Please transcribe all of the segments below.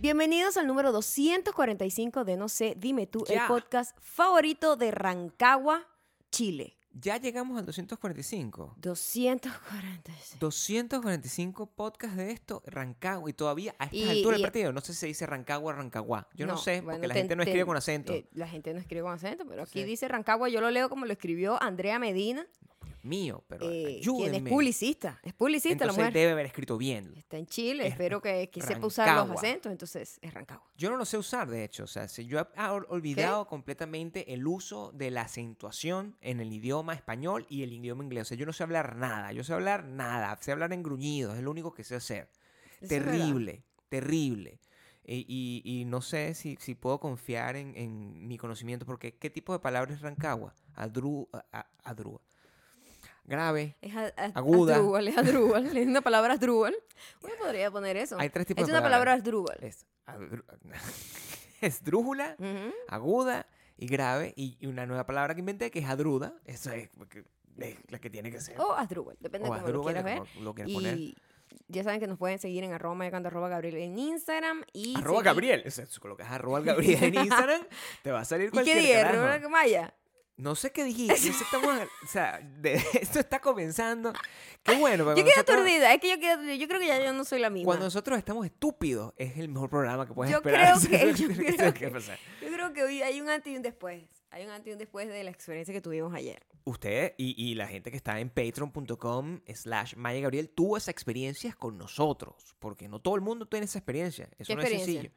Bienvenidos al número 245 de No sé, dime tú, Ya. el podcast favorito de Rancagua, Chile. Ya llegamos al 245. 246. 245 podcasts de esto, Rancagua, y todavía a esta Y- altura del partido no sé si se dice Rancagua o Rancagua. Yo no, sé, bueno, porque la ten- gente no ten- escribe con acento. eh, la gente no escribe con acento, pero aquí Sí. dice Rancagua, yo lo leo como lo escribió Andrea Medina, Mío, pero eh, quien es ayúdenme. publicista. Es publicista la Entonces mujer. debe haber escrito bien. Está en Chile, es espero que, que sepa usar los acentos, entonces es Rancagua. Yo no lo sé usar, de hecho. O sea, yo he ah, ol- olvidado completamente el uso de la acentuación en el idioma español y el idioma inglés. O sea, yo no sé hablar nada. Yo sé hablar nada. Sé hablar en gruñidos. Es lo único que sé hacer. Eso terrible, terrible. Y, y- y no sé si, si puedo confiar en, en mi conocimiento, porque ¿qué tipo de palabra es Rancagua? Adru, a- a- adrúa. Grave. Es a- a- Aguda. Asdrúbal, es Asdrúbal. Es una palabra Asdrúbal. Uno podría poner eso. Hay tres tipos es de una palabra. Asdrúbal. Es adru- esdrújula, Ujú. aguda y grave. Y, y una nueva palabra que inventé que es adruda. Esa es, es la que tiene que ser. O Asdrúbal, depende O de cómo lo quieras ver. lo quieras poner. Y ya saben que nos pueden seguir en arroba mayocando, arroba Gabriel en Instagram. Y Arroba seguir- Gabriel. O sea, si colocas arroba Gabriel en Instagram, te va a salir ¿Y qué cualquier dije? carajo. ¿Arroba Maya? No sé qué dijiste. estamos, o sea, de- esto está comenzando. Qué bueno. Yo quedé nosotros- aturdida. Es que yo, quedé- yo creo que ya yo no soy la misma. Cuando nosotros estamos estúpidos, es el mejor programa que puedes Yo esperar. creo que- yo ¿Qué creo que? Yo creo que hoy hay un antes y un después. Hay un antes y un después de la experiencia que tuvimos ayer. Usted y, y la gente que está en patreon.com slash Maya Gabriel tuvo esa experiencia con nosotros. Porque no todo el mundo tiene esa experiencia. Eso ¿Qué no es sencillo.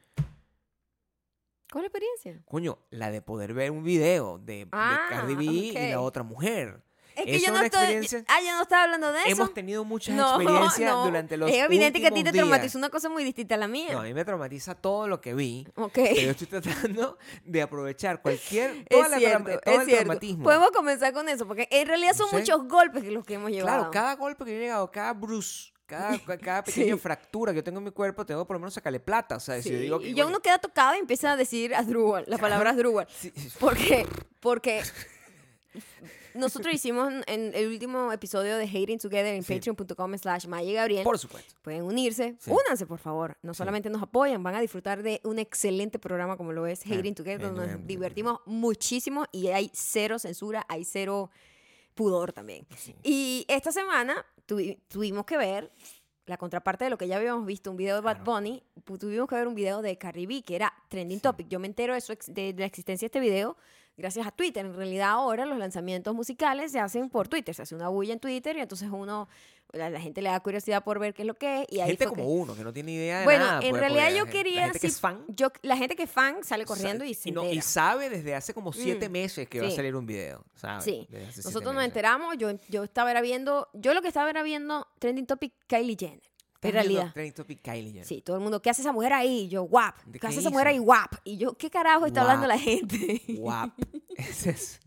¿Cuál es la experiencia? Coño, la de poder ver un video de, de Ah, Cardi B y la otra mujer. Es que yo es no estoy. experiencia- Ah, yo no estaba hablando de eso. Hemos tenido muchas no, experiencias no. durante los Es evidente que a ti te traumatizó una cosa muy distinta a la mía. No, a mí me traumatiza todo lo que vi. ok. Pero yo estoy tratando de aprovechar cualquier. Toda Es la cierto, todo es el cierto. traumatismo. Podemos comenzar con eso, porque en realidad son No sé. muchos golpes que los que hemos llevado. Claro, cada golpe que yo he llegado, cada bruise, cada, ca- cada pequeña Sí. fractura que yo tengo en mi cuerpo, tengo que por lo menos sacarle plata. O sea, si yo digo que. y ya uno queda tocado y empieza a decir Asdrúbal, la palabra Asdrúbal. sí, sí, ¿Por qué? Porque nosotros hicimos en el último episodio de Hating Together en Sí. patreon.com slash Maya Gabriel. Por supuesto. Pueden unirse, Sí. únanse por favor. No Sí. solamente nos apoyan, van a disfrutar de un excelente programa como lo es Claro, Hating Together, donde nos divertimos muchísimo y hay cero censura, hay cero pudor también. Sí. Y esta semana tuvi- tuvimos que ver la contraparte de lo que ya habíamos visto, un video de Bad Claro. Bunny, tuvimos que ver un video de Cardi B, que era trending Sí. topic. Yo me entero de, su ex- de- de la existencia de este video gracias a Twitter. En realidad ahora los lanzamientos musicales se hacen por Twitter, se hace una bulla en Twitter y entonces uno, la, la gente le da curiosidad por ver qué es lo que es. Y ahí gente como que- uno que no tiene idea de Bueno, nada. en realidad yo la quería... gente que sí, es fan. yo- la gente que es fan sale corriendo y se no, entera. y sabe desde hace como siete Mm, meses que va a salir un video. Sí. Siete Nosotros nos meses. enteramos, yo, yo estaba era viendo, yo lo que estaba era viendo Trending Topic Kylie Jenner. En realidad. Kylie. Sí, todo el mundo, ¿qué hace esa mujer ahí? Y yo, guap. ¿De ¿Qué hace esa mujer ahí? Guap. Y yo, ¿qué carajo está hablando la gente? Guap. Ese es.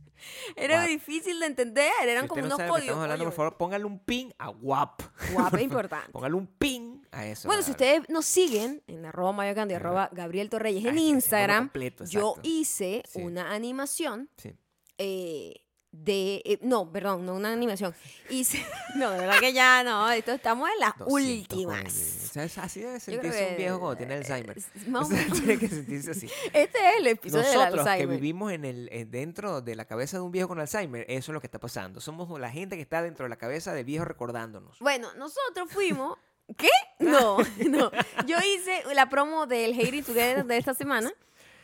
Era difícil de entender, eran si como no unos sabe códigos. estamos hablando, por favor, póngale un pin a guap. Guap es importante. Póngale un pin a eso. Bueno, si ustedes nos siguen en arroba mayocando y arroba Gabriel Torreyes Ah, en Instagram, completo, yo hice Sí. una animación Sí. eh, de... eh, no, perdón, no una animación. Hice... No, de verdad que ya no, esto estamos en las 240. últimas. O sea, es- así debe sentirse un que, viejo cuando tiene eh, Alzheimer. O sea, tiene que sentirse así. Este es el episodio del Nosotros que Alzheimer. vivimos en el, en- dentro de la cabeza de un viejo con Alzheimer, eso es lo que está pasando. Somos la gente que está dentro de la cabeza del viejo recordándonos. Bueno, nosotros fuimos. ¿Qué? No, no. Yo hice la promo del Hating Together de esta semana,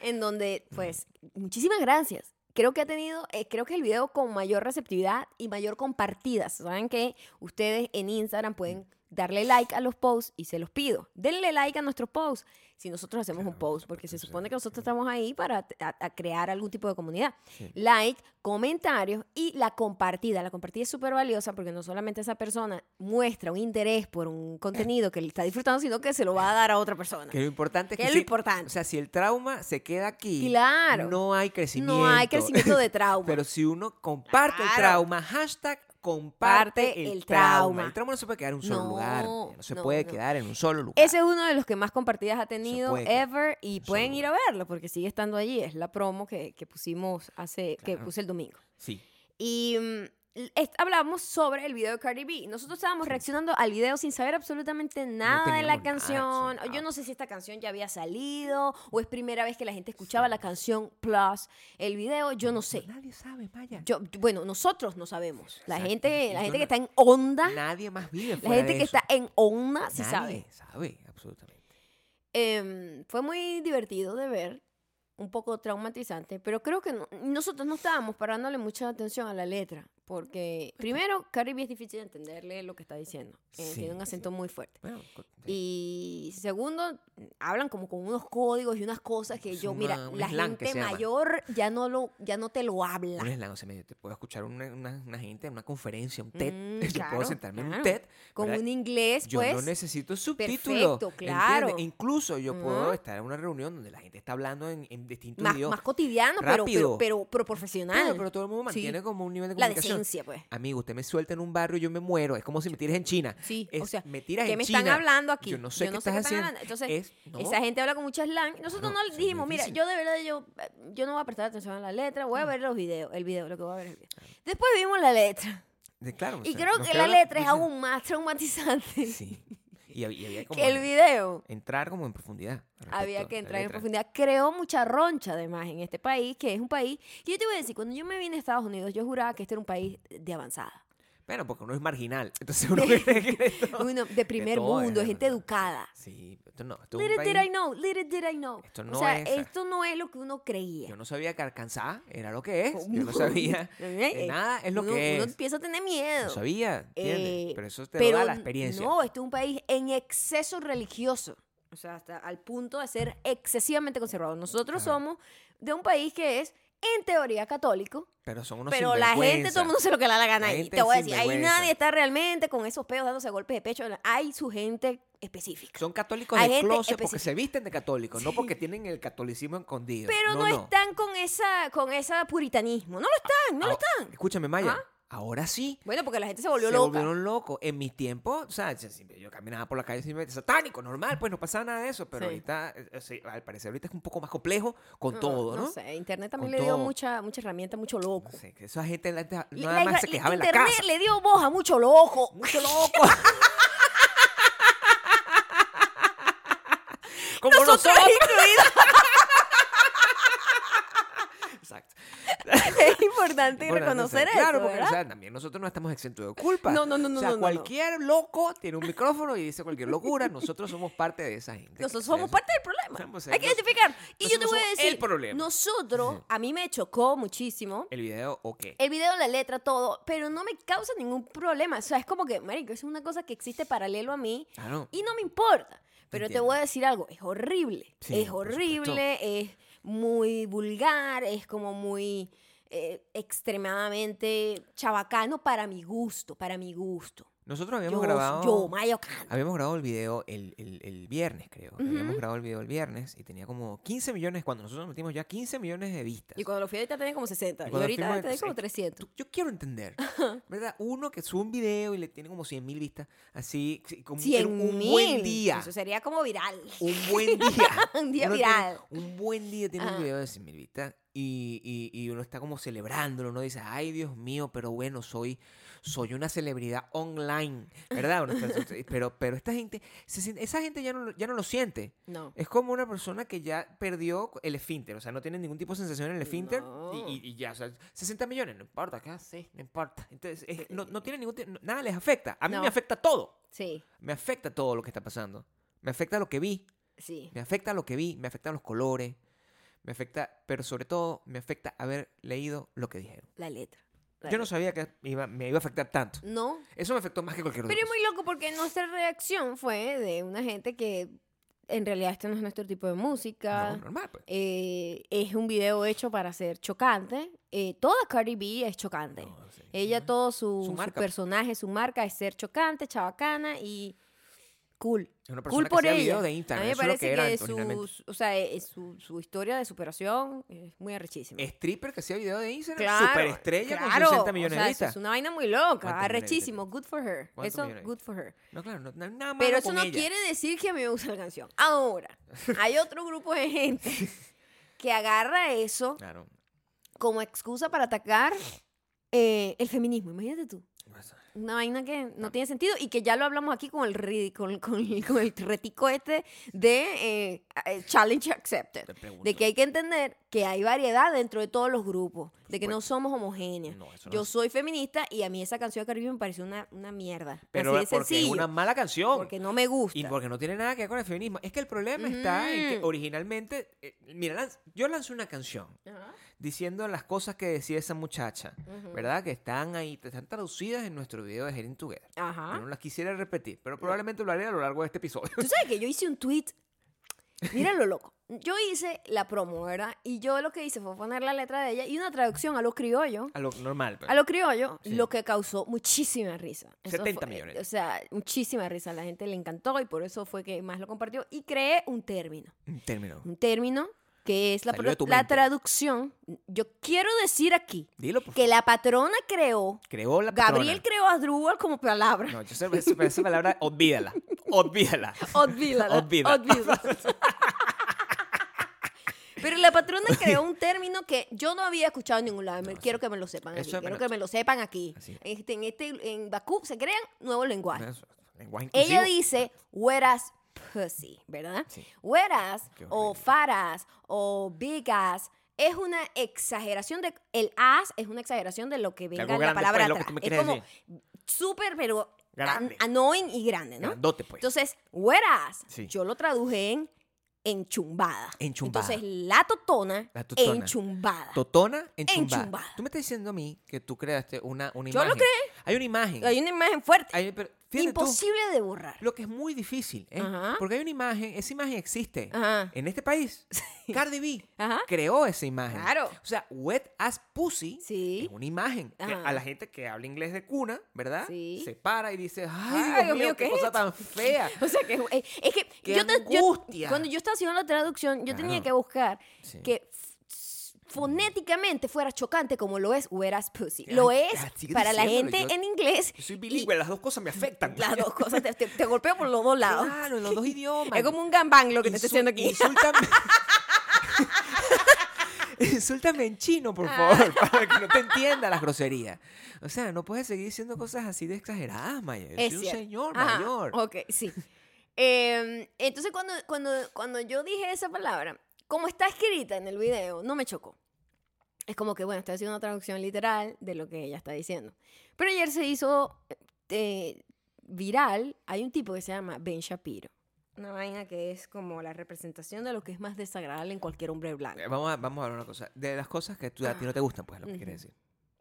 en donde, pues, muchísimas gracias. Creo que ha tenido, eh, creo que el video con mayor receptividad y mayor compartidas. Saben que ustedes en Instagram pueden darle like a los posts y se los pido. Denle like a nuestros posts si nosotros hacemos un post, porque se supone que nosotros estamos ahí para a- a crear algún tipo de comunidad. Sí. Like, comentarios y la compartida. La compartida es súper valiosa porque no solamente esa persona muestra un interés por un contenido que le está disfrutando, sino que se lo va a dar a otra persona. Que lo importante es ¿Qué que es lo si- importante? O sea, si el trauma se queda aquí, Claro. no hay crecimiento. No hay crecimiento de trauma. Pero si uno comparte el trauma, hashtag comparte Parte el, el trauma. trauma. El trauma no se puede quedar en un solo No, lugar. No se no, puede no. quedar en un solo lugar. Ese es uno de los que más compartidas ha tenido ever y en pueden ir a verlo porque sigue estando allí. Es la promo que, que pusimos hace, que puse el domingo. Sí. Y hablamos sobre el video de Cardi B. Nosotros estábamos reaccionando al video sin saber absolutamente nada de la nada, canción. sí, Yo nada. no sé si esta canción ya había salido o es primera vez que la gente escuchaba la canción plus el video. Yo no sé. Nadie sabe, Maya. Yo, bueno, nosotros no sabemos. La Exacto. gente, la yo gente que no- está en onda, Nadie más vive la fuera gente de que eso. está en onda, sí sabe. Nadie sabe, absolutamente. Em, fue muy divertido de ver, un poco traumatizante, pero creo que no- nosotros no estábamos parándole mucha atención a la letra, porque primero, B es difícil de entenderle lo que está diciendo, eh, Sí, tiene un sí. acento muy fuerte. Bueno. Y segundo, hablan como con unos códigos y unas cosas que yo, una- mira, la gente llama. mayor ya no, lo, ya no te lo habla. un slang, o sea, te puedo escuchar una, una, una gente en una conferencia, un TED. Mm, yo claro, puedo sentarme en un. TED. Con ¿verdad? un inglés, Yo pues. no necesito subtítulos. perfecto, ¿entiendes? claro. Incluso yo puedo estar en una reunión donde la gente está hablando en, en distintos más, idiomas. más cotidiano, pero, pero, pero, pero profesional. Pero, pero todo el mundo Sí. mantiene como un nivel de comunicación. Pues. Amigo, usted me suelta en un barrio y yo me muero. Es como si me tires en China. Sí, Es- o sea, me tiras ¿qué en me China. están hablando aquí? Yo no sé qué estás están haciendo. hablando. Entonces, Es- no. esa gente habla con mucha slang. Nosotros No, no, dijimos, mira, yo de verdad, yo, yo no voy a prestar atención a la letra, voy a ver los videos, el video, lo que voy a ver es el video. Después vimos la letra. De- claro, o Y sea, creo que la letra es aún más traumatizante Sí. Y había, y había como que el video. entrar como en profundidad. Había que entrar en profundidad. Creó mucha roncha, además, en este país, que es un país. Y yo te voy a decir, cuando yo me vine a Estados Unidos, yo juraba que este era un país de avanzada. Bueno, porque uno es marginal. Entonces uno cree que Uno de primer todo es mundo, de gente educada. Sí, esto no. Esto es Little did I know, little did I know. Esto o no sea, es- esto no es lo que uno creía. Yo no sabía que Arkansas era lo que es. Yo no sabía. Eh, de nada es lo uno, que uno es. empieza a tener miedo. No sabía. Eh, pero eso te pero lo da la experiencia. No, este es un país en exceso religioso. O sea, hasta al punto de ser excesivamente conservador. Nosotros somos de un país que es, en teoría, católico. pero son unos Pero la gente, todo el mundo se lo que le da la gana La ahí. gente Te voy a decir, ahí nadie está realmente con esos pedos dándose golpes de pecho. Hay su gente específica. Son católicos Hay de closet porque se visten de católicos, no porque tienen el catolicismo escondido. Pero no, están con esa, con esa puritanismo. No lo están, no lo Ah, están. Escúchame, Maya. Ahora sí. Bueno, porque la gente se volvió se loca. volvieron locos. En mis tiempos, o sea, yo caminaba por la calle simplemente satánico, normal, pues no pasaba nada de eso. Pero Sí. ahorita, eh, al parecer, ahorita es un poco más complejo con No, todo, ¿no? No sé, Internet también Con le dio todo. mucha, mucha herramienta, mucho loco. No sé, que esa gente la- nada la- más se la- quejaba en la Internet casa. le dio voz a mucho loco. Mucho loco. Como Nosotros nosotros. incluidos. Exacto. es importante Bueno, reconocer eso, Claro, porque ¿verdad? o sea, también nosotros no estamos exentos de culpa. No, no, no, no, O sea, no, no, no. cualquier loco tiene un micrófono y dice cualquier locura. Nosotros somos parte de esa gente. Nosotros somos eso- parte del problema. Hay que identificar. Y yo te voy a decir, el problema. nosotros, a mí me chocó muchísimo El video, ok. el video, la letra, todo, pero no me causa ningún problema. O sea, es como que, marico, es una cosa que existe paralelo a mí Claro. y no me importa. Pero te voy a decir algo, es horrible. Sí, es horrible, es muy vulgar, es como muy eh, extremadamente chabacano para mi gusto, para mi gusto. Nosotros habíamos Yo, grabado. yo, Mayo Cano. Habíamos grabado el video el, el- el viernes, creo. Habíamos grabado el video el viernes y tenía como 15 millones. Cuando nosotros nos metimos ya 15 millones de vistas. Y cuando lo fui ahorita tenía como 60. Y Y, ahorita tenía como eh, 300. Tú- Yo quiero entender, ¿verdad? Uno que sube un video y le tiene como 100 mil vistas, así, sí, como en 100 un mil. buen día. Eso sería como viral. Un buen día. Un día Uno viral. tiene- un buen día tiene Ajá. un video de 100 mil vistas y, y- y uno está como celebrándolo. Uno dice, ay, Dios mío, pero bueno, soy, soy una celebridad online, ¿verdad? Pero, pero esta gente, se siente- esa gente ya no, lo- ya no lo siente. No. Es como una persona que ya perdió el esfínter, o sea, no tiene ningún tipo de sensación en el esfínter No. y, y- y ya, o sea, 60 millones, no importa, ¿qué hace? No importa. Entonces, es- no, no tiene ningún, nada les afecta. A mí No. me afecta todo. Sí, Me afecta todo lo que está pasando. Me afecta lo que vi, sí. me afecta lo que vi, me afectan los colores, me afecta, pero sobre todo me afecta haber leído lo que dijeron. La letra. Yo no sabía que iba- me iba a afectar tanto. No. Eso me afectó más que cualquier otra Pero es muy loco porque nuestra reacción fue de una gente que en realidad este no es nuestro tipo de música. No, normal, pues. Eh, es un video hecho para ser chocante. Eh, toda Cardi B es chocante. No, sí. Ella, todo su, Su su personaje, su marca es ser chocante, chabacana y cool. Cool por que hacía ella. videos de A mí me eso es lo parece que era que originalmente. su, o sea, eh, su, su historia de superación es muy arrechísima. Stripper que hacía videos de Instagram. Claro, Superestrella claro, con 60 millones o sea, de eso vistas. es una vaina muy loca, ¿Cuántos millones de arrechísimo, good for her. ¿Cuántos Eso, millones de good for her. No, claro, no, nada malo Pero eso no quiere decir que a mí me gusta la canción. Ahora, hay otro grupo de gente que agarra eso Claro. como excusa para atacar eh, el feminismo, imagínate tú. Una vaina que no tiene sentido y que ya lo hablamos aquí con el, con, con el, con el retico este de eh, eh, Challenge Accepted. De que hay que entender que hay variedad dentro de todos los grupos, de que no somos homogéneas. No, no Yo es- soy feminista y a mí esa canción de Caribe me pareció una, una mierda. Pero Así de porque es una mala canción. Porque no me gusta. Y porque no tiene nada que ver con el feminismo. Es que el problema está en que originalmente, eh, mira, lanz- yo lancé una canción diciendo las cosas que decía esa muchacha, ¿verdad? Que están ahí, están traducidas en nuestro video de Heading Together. Ajá. Yo no las quisiera repetir, pero probablemente lo haré a lo largo de este episodio. Tú sabes que yo hice un tweet. Mira lo loco. Yo hice la promo, ¿verdad? Y yo lo que hice fue poner la letra de ella y una traducción a lo criollo. A lo normal. pues. A lo criollo, Sí. lo que causó muchísima risa. Eso 70 fue- millones. O sea, muchísima risa. A la gente le encantó y por eso fue que más lo compartió. Y creé un término. Un término. Un término que es la, la traducción. Yo quiero decir aquí Dilo, por que la patrona creó, Creó la patrona. Gabriel creó Asdrúbal como palabra. No, yo sé, esa, esa palabra, olvídala. Olvídala. Olvídala. Olvídala. olvídala. Pero la patrona creó un término que yo no había escuchado en ningún lado. Me- quiero que me lo sepan aquí. Es Quiero que me lo sepan aquí. Así. Este, en, este, en Bakú se crean nuevos lenguajes. Lenguaje Ella dice, whereas pussy, ¿verdad? Sí. Whereas, o faras, o big ass, es una exageración de... El as es una exageración de lo que venga algo en la palabra pues, lo que atrás. tú es como súper, pero an- Grande. annoying y grande, ¿no? Grandote, pues. Entonces, whereas, Sí. yo lo traduje en enchumbada. Enchumbada. Entonces, la totona, La totona. enchumbada. Totona enchumbada. Enchumbada. Tú me estás diciendo a mí que tú creaste una, una Yo imagen. lo creé. Hay una imagen. Hay una imagen fuerte. Hay- pero fíjate tú, imposible de borrar. lo que es muy difícil, ¿eh? Ajá. Porque hay una imagen, esa imagen existe. Ajá. En este país, Cardi B Ajá. creó esa imagen. Claro. O sea, wet as pussy Sí. es una imagen que a la gente que habla inglés de cuna, ¿verdad? Sí. Se para y dice, Ay, ay, Dios, mío, qué, ¿qué es cosa esto?" tan fea. O sea, que eh, es que ¡Qué yo, te- yo- angustia! cuando yo estaba haciendo la traducción, yo tenía que buscar que fonéticamente fuera chocante como lo es whereas pussy. Lo es sigue para la diciéndolo, gente yo- en inglés. Yo soy y bilingüe, las dos cosas me afectan. Las dos cosas te, te- te golpeo por los dos lados. Claro, en los dos idiomas. Es como un gambang lo que te estoy Insul- haciendo aquí. Insúltame. Insúltame en chino, por favor, para que no te entienda las groserías. O sea, no puedes seguir diciendo cosas así de exageradas, Maya. Yo Es soy un cierto. señor Ajá, mayor. Ok, sí. Eh, entonces, cuando, cuando, cuando yo dije esa palabra, como está escrita en el video, no me chocó. Es como que, bueno, estoy haciendo una traducción literal de lo que ella está diciendo. Pero ayer se hizo eh, viral. Hay un tipo que se llama Ben Shapiro. Una vaina que es como la representación de lo que es más desagradable en cualquier hombre blanco. Eh, Vamos a, vamos a ver una cosa. De las cosas que tú, a ti no te gustan, pues, es lo que Ujú. quieres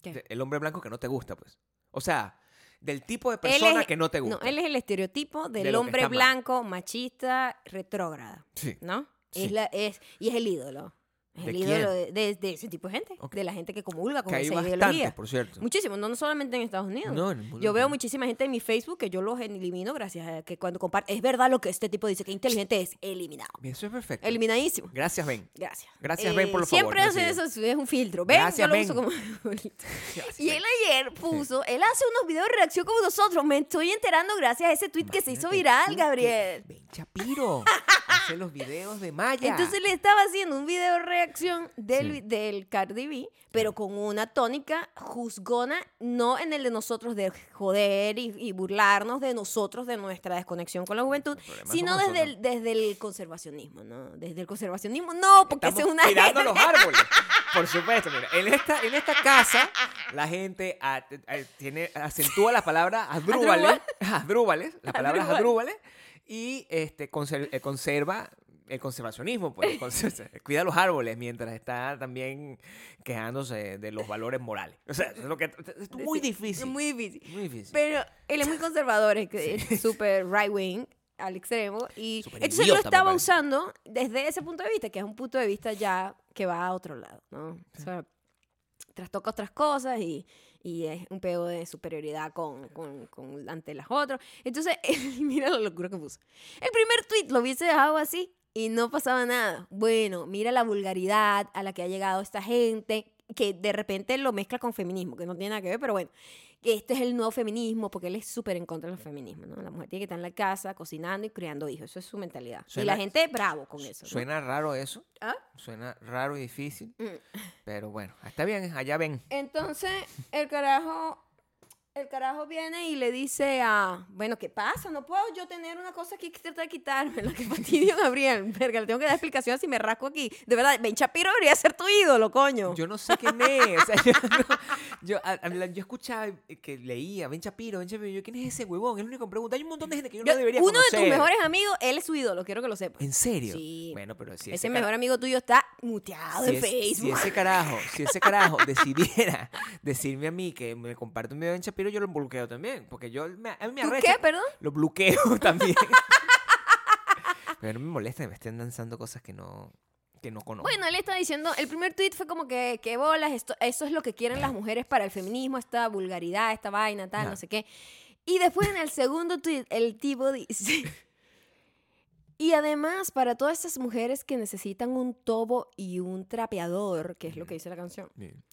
decir. El hombre blanco que no te gusta, pues. O sea, del tipo de persona es- que no te gusta. No, él es el estereotipo De del hombre mal. blanco, machista, retrógrada. Sí. ¿no? Sí. Es la, es, y es el ídolo. Es ¿De el ídolo de, de- de ese tipo de gente. De la gente que comulga con Que hay esa bastantes, ideología. por cierto. Muchísimo, no, no solamente en Estados Unidos. No, en el mundo yo veo muchísima gente en mi Facebook que yo los elimino gracias a que cuando comparte. Es verdad lo que este tipo dice, que inteligente es. Eliminado. Eso es perfecto. Eliminadísimo. Gracias, Ben. Gracias. Eh, Gracias, Ben, por los favor, Siempre hace recibe. eso, es un filtro. Gracias, yo lo Ben. uso como. Gracias, Y Ben. él ayer puso, él hace unos videos de reacción como nosotros. Me estoy enterando gracias a ese tweet que se hizo viral, Gabriel. Ben Shapiro hace los videos de Maya. Entonces le estaba haciendo un video de reacción del, Sí. del Cardi B, pero con una tónica juzgona, no en el de nosotros de joder y, y burlarnos de nosotros, de nuestra desconexión con la juventud, sino desde el, desde el conservacionismo, ¿no? Desde el conservacionismo, no, porque es una... cuidando los árboles. Por supuesto, mira, en esta, en esta casa la gente a- a- tiene, acentúa la palabra adrúbales, adrúbales, las palabras Adrúbal. adrúbales, y este, eh, conserva el conservacionismo, pues, cuida los árboles mientras está también quejándose de los valores morales. O sea, es, lo que, es muy Sí, difícil. Muy difícil. muy difícil. Pero él es muy conservador, es, es súper right wing al extremo. Y Súper entonces él lo idiota, estaba usando desde ese punto de vista, que es un punto de vista ya que va a otro lado, ¿no? O sea, trastoca otras cosas y, y es un pego de superioridad con, con, con- ante las otras. Entonces, mira la locura que puso. El primer tweet lo hubiese dejado así y no pasaba nada. Bueno, mira la vulgaridad a la que ha llegado esta gente. que de repente lo mezcla con feminismo, que no tiene nada que ver, pero bueno, que este es el nuevo feminismo, porque él es súper en contra del feminismo, ¿no? La mujer tiene que estar en la casa cocinando y criando hijos, eso es su mentalidad. y la gente bravo con eso. ¿no? Suena raro eso. ¿Ah? Suena raro y difícil. Mm. Pero bueno, está bien, allá ven. Entonces, el carajo, el carajo viene y le dice a, bueno, ¿qué pasa? No puedo yo tener una cosa aquí que tratar de quitarme, la que fastidio Gabriel. Verga, le tengo que dar explicaciones si me rasco aquí. De verdad, Ben Shapiro debería ser tu ídolo, coño. Yo no sé quién es. o sea, yo, no- yo, a- a- la- yo escuchaba eh, que leía, Ben Shapiro, Ben Shapiro. Yo, ¿quién es ese huevón? Es único que pregunta. Hay un montón de gente que yo, Yo- no debería uno de tus mejores amigos, él es su ídolo, quiero que lo sepas. ¿En serio? Sí. Bueno, pero si ese ese, mejor amigo tuyo está muteado si, en es- si Facebook. ese carajo, si ese carajo decidiera decirme a mí que me comparte un video de Ben Shapiro, yo lo bloqueo también. Porque yo, me- a mí me ¿Tú arrecha. qué, perdón? Lo bloqueo también. pero no me molesta que me estén lanzando cosas que no, que no conozco. Bueno, él está diciendo, el primer tweet fue como que, que bolas, esto, eso es lo que quieren las mujeres para el feminismo, esta vulgaridad, esta vaina, tal, Ya. no sé qué. Y después en el segundo tweet, el tipo dice, y además para todas estas mujeres que necesitan un tobo y un trapeador, que es lo que dice la canción, Bien.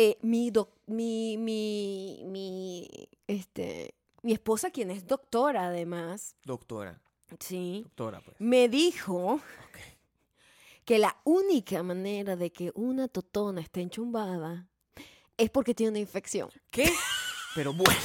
Eh, mi, doc- mi, mi, mi, este, mi esposa, quien es doctora además, Doctora, sí, doctora, pues. me dijo que la única manera de que una totona esté enchumbada es porque tiene una infección. ¿Qué? Pero bueno.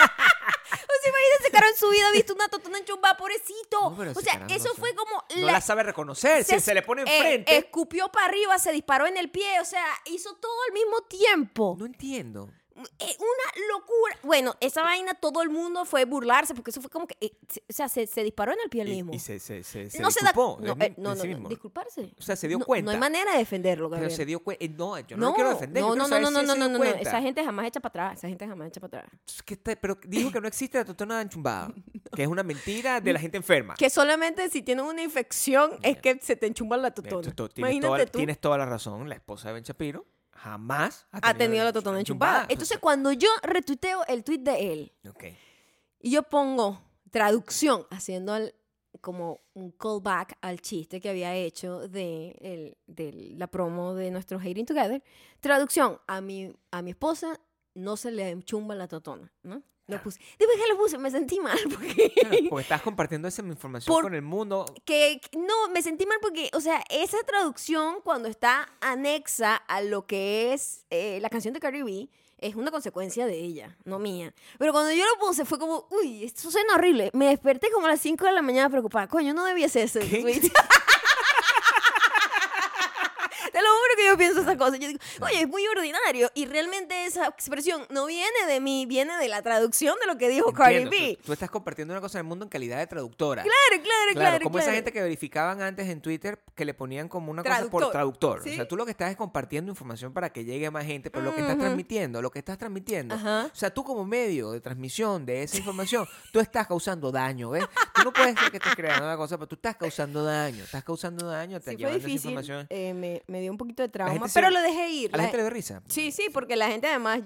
O sea, imagínense, Caro en su vida ha visto una totona enchumbada, pobrecito. No, o sea, eso no fue como no la- la sabe reconocer. Si se le pone eh, enfrente. escupió para arriba, se disparó en el pie, o sea, hizo todo al mismo tiempo. No entiendo. Eh, una locura. Bueno, esa vaina todo el mundo fue burlarse porque eso fue como que, eh, o sea, se, se disparó en el pie mismo. y se, se, se, se no se da disculpó no, de, eh, no, de no, sí no, disculparse. O sea, se dio No- cuenta. No hay manera de defenderlo, Pero Gabriel. se dio cuenta. No, yo no, lo quiero defender. No, no, no, no, no, no, no, no. Esa gente jamás echa para atrás. Esa gente jamás echa para atrás. Es que está- pero dijo que no existe la totona enchumbada. Que es una mentira de la gente enferma. Que solamente si tienen una infección es que se te enchumba la totona. Imagínate tú. tienes toda la razón. La esposa de Ben Shapiro jamás ha tenido la totona enchumpada. Entonces, cuando yo retuiteo el tweet de él Ok. y yo pongo traducción, haciendo el- como un callback al chiste que había hecho de, el- de la promo de nuestro Hating Together, traducción, a mi, a mi esposa no se le enchumba la totona, ¿no? Lo Claro. puse. Después que lo puse, me sentí mal porque... Claro, porque estás compartiendo esa información Por- con el mundo. que no, me sentí mal porque, o sea, esa traducción cuando está anexa a lo que es eh, la canción de Cardi B, es una consecuencia de ella, no mía. Pero cuando yo lo puse fue como, uy, esto suena horrible. Me desperté como a las 5 de la mañana preocupada. Coño, no debía ser ese ¿Qué? tweet. Te lo juro que yo pienso esas cosas. Yo digo, oye, es muy ordinario. Y realmente esa expresión no viene de mí, viene de la traducción de lo que dijo Cardi Entiendo, B. Tú, tú estás compartiendo una cosa en el mundo en calidad de traductora. Claro, claro, Claro, claro. como esa gente que verificaban antes en Twitter que le ponían como una cosa por Traductor. Sí. O sea, tú lo que estás es compartiendo información para que llegue a más gente, pero lo que estás transmitiendo, lo que estás transmitiendo. O sea, tú como medio de transmisión de esa información, tú estás causando daño, ¿ves? Tú no puedes ser que estés creando una cosa, pero tú estás causando daño. Estás causando daño, te Sí, fue llevando esa información. eh, me, me dio un poquito de trauma, gente se- pero lo dejé ir. A la La- gente le da risa. Sí, sí, porque la gente además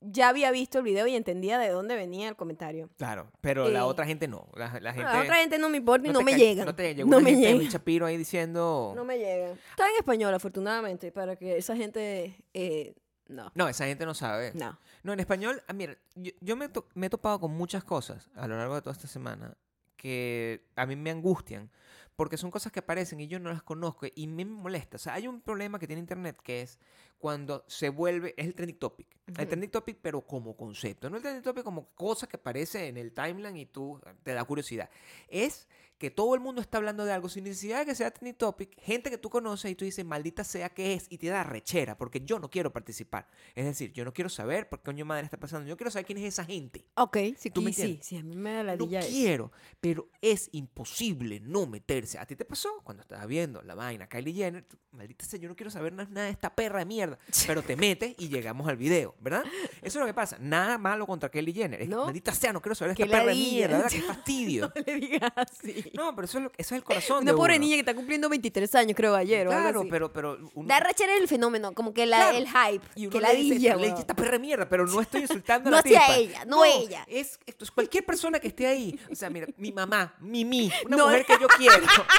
ya había visto el video y entendía de dónde venía el comentario. Claro, pero Eh, la otra gente no. La, la gente, A la otra gente no me importa y no, me llega. No te llegó no una me gente llega. Ben Shapiro ahí diciendo... No me llega. Está en español, afortunadamente, para que esa gente... eh, no, No, esa gente no sabe. no. No, en español, ah, mira, yo, yo me, he to- me he topado con muchas cosas a lo largo de toda esta semana que a mí me angustian porque son cosas que aparecen y yo no las conozco y me molesta. O sea, hay un problema que tiene Internet que es cuando se vuelve, es el trending topic. El trending topic, pero como concepto. No el trending topic como cosa que aparece en el timeline y tú eh, te da curiosidad. Es que todo el mundo está hablando de algo sin necesidad de que sea trending topic, gente que tú conoces y tú dices, maldita sea que es, y te da rechera, porque yo no quiero participar. Es decir, yo no quiero saber por qué coño madre está pasando, yo quiero saber quién es esa gente. Ok, sí, ¿Tú me sí, sí, a mí me da la No quiero, pero es imposible no meterse. ¿A ti te pasó cuando estabas viendo la vaina Kylie Jenner? tú, maldita sea, yo no quiero saber na- nada de esta perra de mierda. Pero te metes y llegamos al video, ¿verdad? Eso es lo que pasa. Nada malo contra Kylie Jenner. Es, No. Maldita sea, no quiero saber esta perra de mierda, ¿verdad? Qué fastidio. No le digas así. No, pero eso es, lo, eso es el corazón Una de pobre uno. niña que está cumpliendo 23 años, creo, ayer o algo Claro, así. pero, pero uno- Da rechera el fenómeno, como que la, Claro. el hype. Y uno que le la dice, dilla, le dice esta perra mierda, pero no estoy insultando a No la hacia tipa. ella, no ella. Es, cualquier persona que esté ahí. O sea, mira, mi mamá, Mimi, una No. mujer que yo quiero.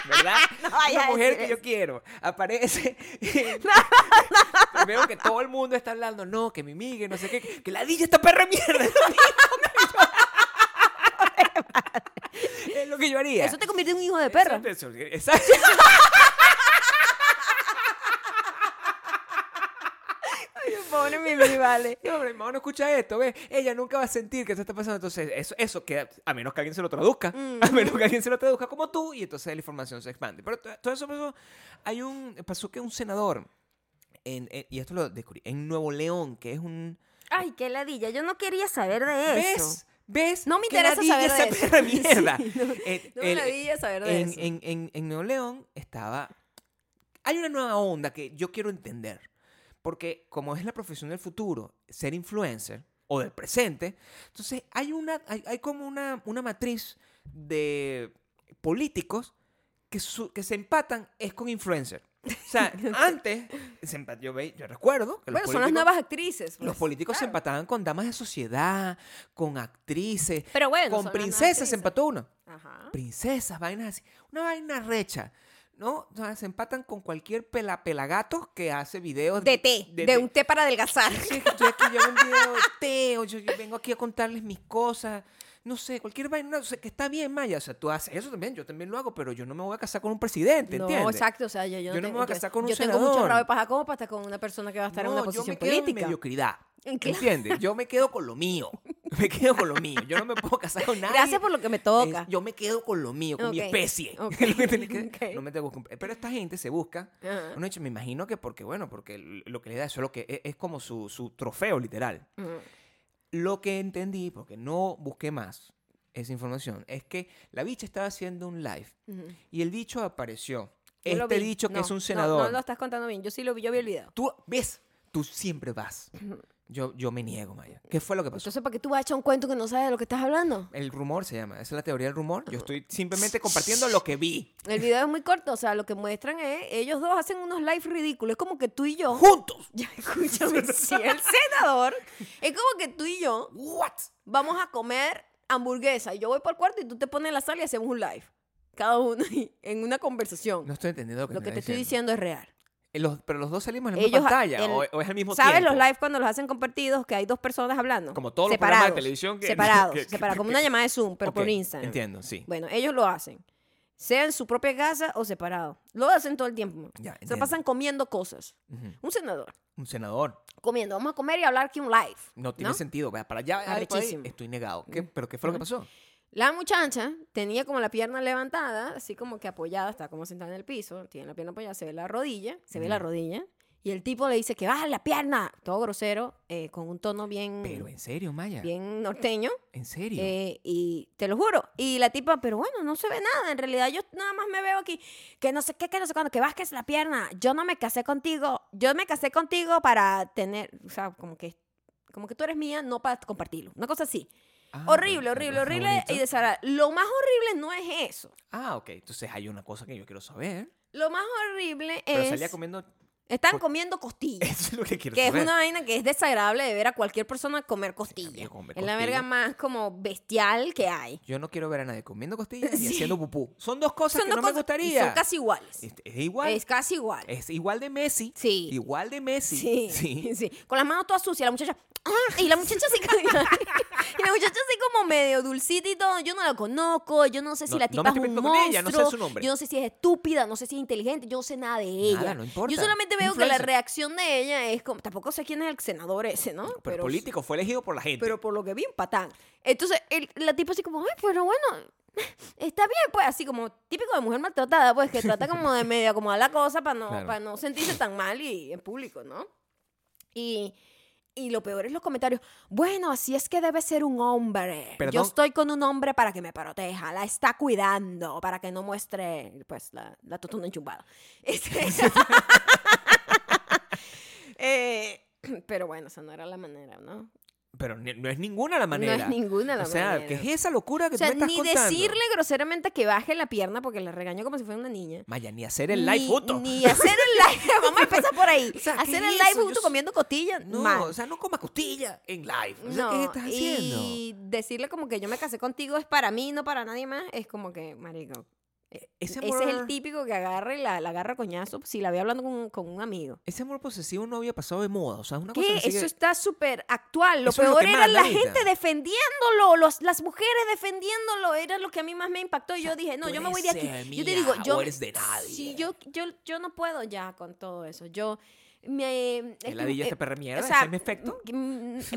¿verdad? No vaya la a mujer que yo quiero aparece. Veo que todo el mundo está hablando, no, que mi migue, no sé qué, que la dilla esta perra de mierda. es lo que yo haría. Eso te convierte en un hijo de perra. Eso- eso- Exacto. Pobre Mimi, vale. No, hombre, hermano, escucha esto, ¿ves? Ella nunca va a sentir que esto está pasando. Entonces, eso, eso queda, a menos que alguien se lo traduzca, a menos que alguien se lo traduzca como tú, y entonces la información se expande. Pero to- todo eso pasó. Hay un, pasó que un senador, en, en- y esto lo descubrí, en Nuevo León, que es un. Ay, qué ladilla. Yo no quería saber de eso. ¿Ves? No me interesa saber de esa perra mierda. Sí, no- Eh, no me el- saber de en, eso. En, en- en Nuevo León estaba... Hay una nueva onda que yo quiero entender. Porque como es la profesión del futuro, ser influencer o del presente, entonces hay, una, hay, hay como una, una matriz de políticos que, su- que se empatan es con influencer. O sea, antes, se yo, ve- yo recuerdo que los Bueno, son las nuevas actrices. los pues, políticos se claro. empataban con damas de sociedad, con actrices, Pero bueno, con son las nuevas princesas se actrices. empató uno. Ajá. Princesas, vainas así. Una vaina recha. ¿No? O sea, se empatan con cualquier pela, pelagato que hace videos De té, de, un té para adelgazar. Sí, que estoy aquí, yo hago un video de té, o yo, yo vengo aquí a contarles mis cosas. No sé, cualquier vaina, no sé, que está bien, Maya. O sea, tú haces eso también, yo también lo hago, pero yo no me voy a casar con un presidente, No, ¿entiendes? exacto, o sea, yo, Yo yo, no me voy a yo- casar con un Yo tengo mucho senador. rabo de paja como para estar con una persona que va a estar en una No, yo posición me quedo en política. mediocridad. Claro. ¿Entiendes? Yo me quedo con lo mío. Me quedo con lo mío. Yo no me puedo casar con nadie. Gracias por lo que me toca. Es- yo me quedo con lo mío, con mi especie. ok, Es lo que tiene que- ok. No me tengo que. Pero esta gente se busca. Bueno, de hecho, me imagino que porque, bueno, porque lo que le da eso es lo que es, es como su, su trofeo literal. Lo que entendí, porque no busqué más esa información, es que la bicha estaba haciendo un live y el dicho apareció. Yo este vi. dicho que No, es un no, senador. No, lo estás contando bien. Yo sí lo vi, yo vi el video. Tú ves, tú siempre vas. Yo, yo me niego, Maya. ¿Qué fue lo que pasó? Entonces, ¿para qué tú vas a echar un cuento que no sabes de lo que estás hablando? El rumor se llama. Esa es la teoría del rumor. Yo estoy simplemente compartiendo lo que vi. El video es muy corto, o sea, lo que muestran es, ellos dos hacen unos live ridículos, es como que tú y yo, ¡Juntos! ya escúchame, si el senador, es como que tú y yo ¿What? vamos a comer hamburguesa, y yo voy por el cuarto y tú te pones la sala y hacemos un live, cada uno en una conversación. No estoy entendiendo lo que, lo que te estás estoy diciendo es real. Eh, los- pero los dos salimos en la misma pantalla. el- o, o es al mismo ¿Sabes tiempo. los live cuando los hacen compartidos que hay dos personas hablando? Como todos los programas de televisión que- separados, que- que- separados, como una llamada de Zoom, pero por Instagram. Entiendo, sí. Bueno, ellos lo hacen. Sea en su propia casa o separado. Lo hacen todo el tiempo. Ya, Se pasan comiendo cosas. Un senador. Un senador. Comiendo. Vamos a comer y hablar aquí un live. No tiene sentido. Para allá, ahí, Arrechísimo. estoy negado. ¿Qué- ¿Pero qué fue lo que pasó? La muchacha tenía como la pierna levantada, así como que apoyada, está como sentada en el piso, tiene la pierna apoyada, se ve la rodilla, se ve la rodilla, y el tipo le dice que baja la pierna, todo grosero, eh, con un tono bien, Pero en serio, Maya. bien norteño, En serio. eh, y te lo juro, y la tipa, pero bueno, no se ve nada, en realidad yo nada más me veo aquí, que no sé qué, que no sé cuándo, que bajes la pierna, yo no me casé contigo, yo me casé contigo para tener, o sea, como que, como que tú eres mía, no para compartirlo, una cosa así. Ah, Horrible, horrible, horrible y desagradable. Lo más horrible no es eso. Ah, ok. Entonces hay una cosa que yo quiero saber. Lo más horrible Pero es... salía comiendo... Están co- comiendo costillas. Eso es lo que quiero Que es saber. una vaina que es desagradable de ver a cualquier persona comer costilla. amigo, comer es la verga más como bestial que hay. Yo no quiero ver a nadie comiendo costillas Sí. haciendo pupú. Son dos cosas Son que dos no me cosas- y gustaría. Son casi iguales. Es, es igual. Es casi igual. Es igual de Messi. Sí. Igual de Messi. Sí, Sí. sí, Con las manos todas sucias, la muchacha. ¡Ah! Y la muchacha así como. y la muchacha así como medio dulcita y todo. Yo no la conozco. Yo no sé si No- la no tipa me es un con ella, no sé monstruo. su nombre. Yo no sé si es estúpida, no sé si es inteligente. Yo no sé nada de ella. Nada, no importa. Yo solamente veo que la Influencer. reacción de ella es como. Tampoco sé quién es el senador ese, ¿no? Pero, el político fue elegido por la gente. Pero por lo que vi, un patán. Entonces, el- la tipa así como, ay, pero bueno, está bien, pues, así como típico de mujer maltratada, pues, que trata como de medio acomodar la cosa para no, Claro. para no sentirse tan mal y en público, ¿no? Y, y lo peor es los comentarios, bueno, así es que debe ser un hombre. Yo estoy con un hombre para que me proteja, la está cuidando, para que no muestre, pues, la, la totona enchumbada. Este- Eh, pero bueno, esa no era la manera, ¿no? Pero no es ninguna la manera. No es ninguna la O sea, manera. ¿qué es esa locura que O sea, tú me estás ni contando? decirle groseramente que baje la pierna porque la regañó como si fuera una niña. Maya, ni hacer el live ni, juntos. Ni hacer el live. Vamos a empezar por ahí. O sea, ¿qué hacer el live Yo comiendo costillas. No, mal. o sea, no coma costilla en live. O sea, no, ¿qué estás haciendo? y decirle como que yo me casé contigo es para mí, no para nadie más, es como que, marico, E- Ese Ese es el típico que agarra y la, la agarra coñazo si la ve hablando con, con un amigo. ese amor posesivo no había pasado de moda. O sea, es una cosa ¿Qué? así Eso está súper actual. Lo Eso es lo peor era la ahorita. gente defendiéndolo, los, las mujeres defendiéndolo. Era lo que a mí más me impactó. Y yo dije, no, yo me voy de aquí. yo te digo, yo. eres de nadie. Sí, yo, yo, yo no puedo ya con todo eso. Yo. Me, es ¿Es que, la villa eh, este perra mierda? o ¿Ese sea, es mi efecto?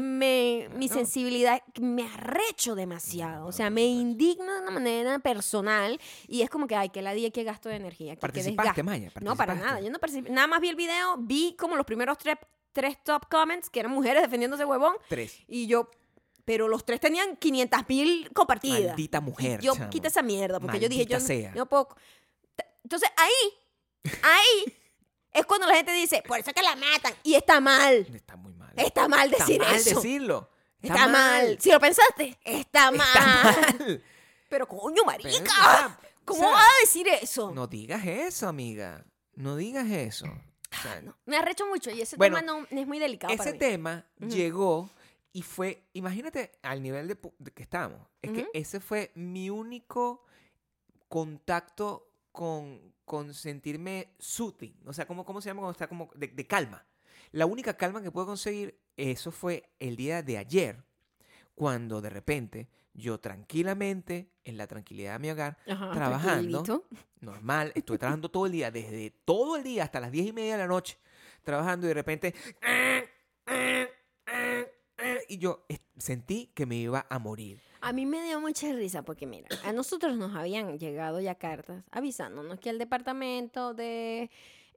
me- mi sensibilidad me arrecho demasiado. O sea, me indigna de una manera personal y es como que, ay, que la día que gasto de energía. Que, que ¿Participaste, desgaste. Maya? No, para ¿Participaste? nada. Yo no participé. Nada más vi el video, vi como los primeros tres, tres top comments, que eran mujeres defendiéndose huevón, Tres. y yo... Pero los tres tenían 500 mil compartidas. Maldita mujer, Y yo chamo. quita esa mierda, porque yo dije, yo, sea. yo no puedo... Entonces, ahí, ahí, es cuando la gente dice, por eso es que la matan. Y está mal. Está muy mal. Está mal decir Está mal eso. decirlo. Está, mal. Si lo pensaste, está mal. Está mal. Pero coño, marica. Pero, ¿Cómo o sea, vas a decir eso? No digas eso, amiga. No digas eso. O sea, No, me arrecho mucho y ese Bueno, tema no, es muy delicado para ese mí. tema llegó y fue, imagínate al nivel de, que estamos. Es que ese fue mi único contacto con, con sentirme soothing. O sea, ¿cómo, ¿cómo se llama cuando está como de, de calma? La única calma que puedo conseguir, eso fue el día de ayer, cuando de repente yo tranquilamente, en la tranquilidad de mi hogar, Ajá, trabajando, normal, estuve trabajando todo el día, desde todo el día hasta las diez y media de la noche, trabajando y de repente... Y yo sentí que me iba a morir. A mí me dio mucha risa porque, mira, a nosotros nos habían llegado ya cartas avisándonos que el departamento de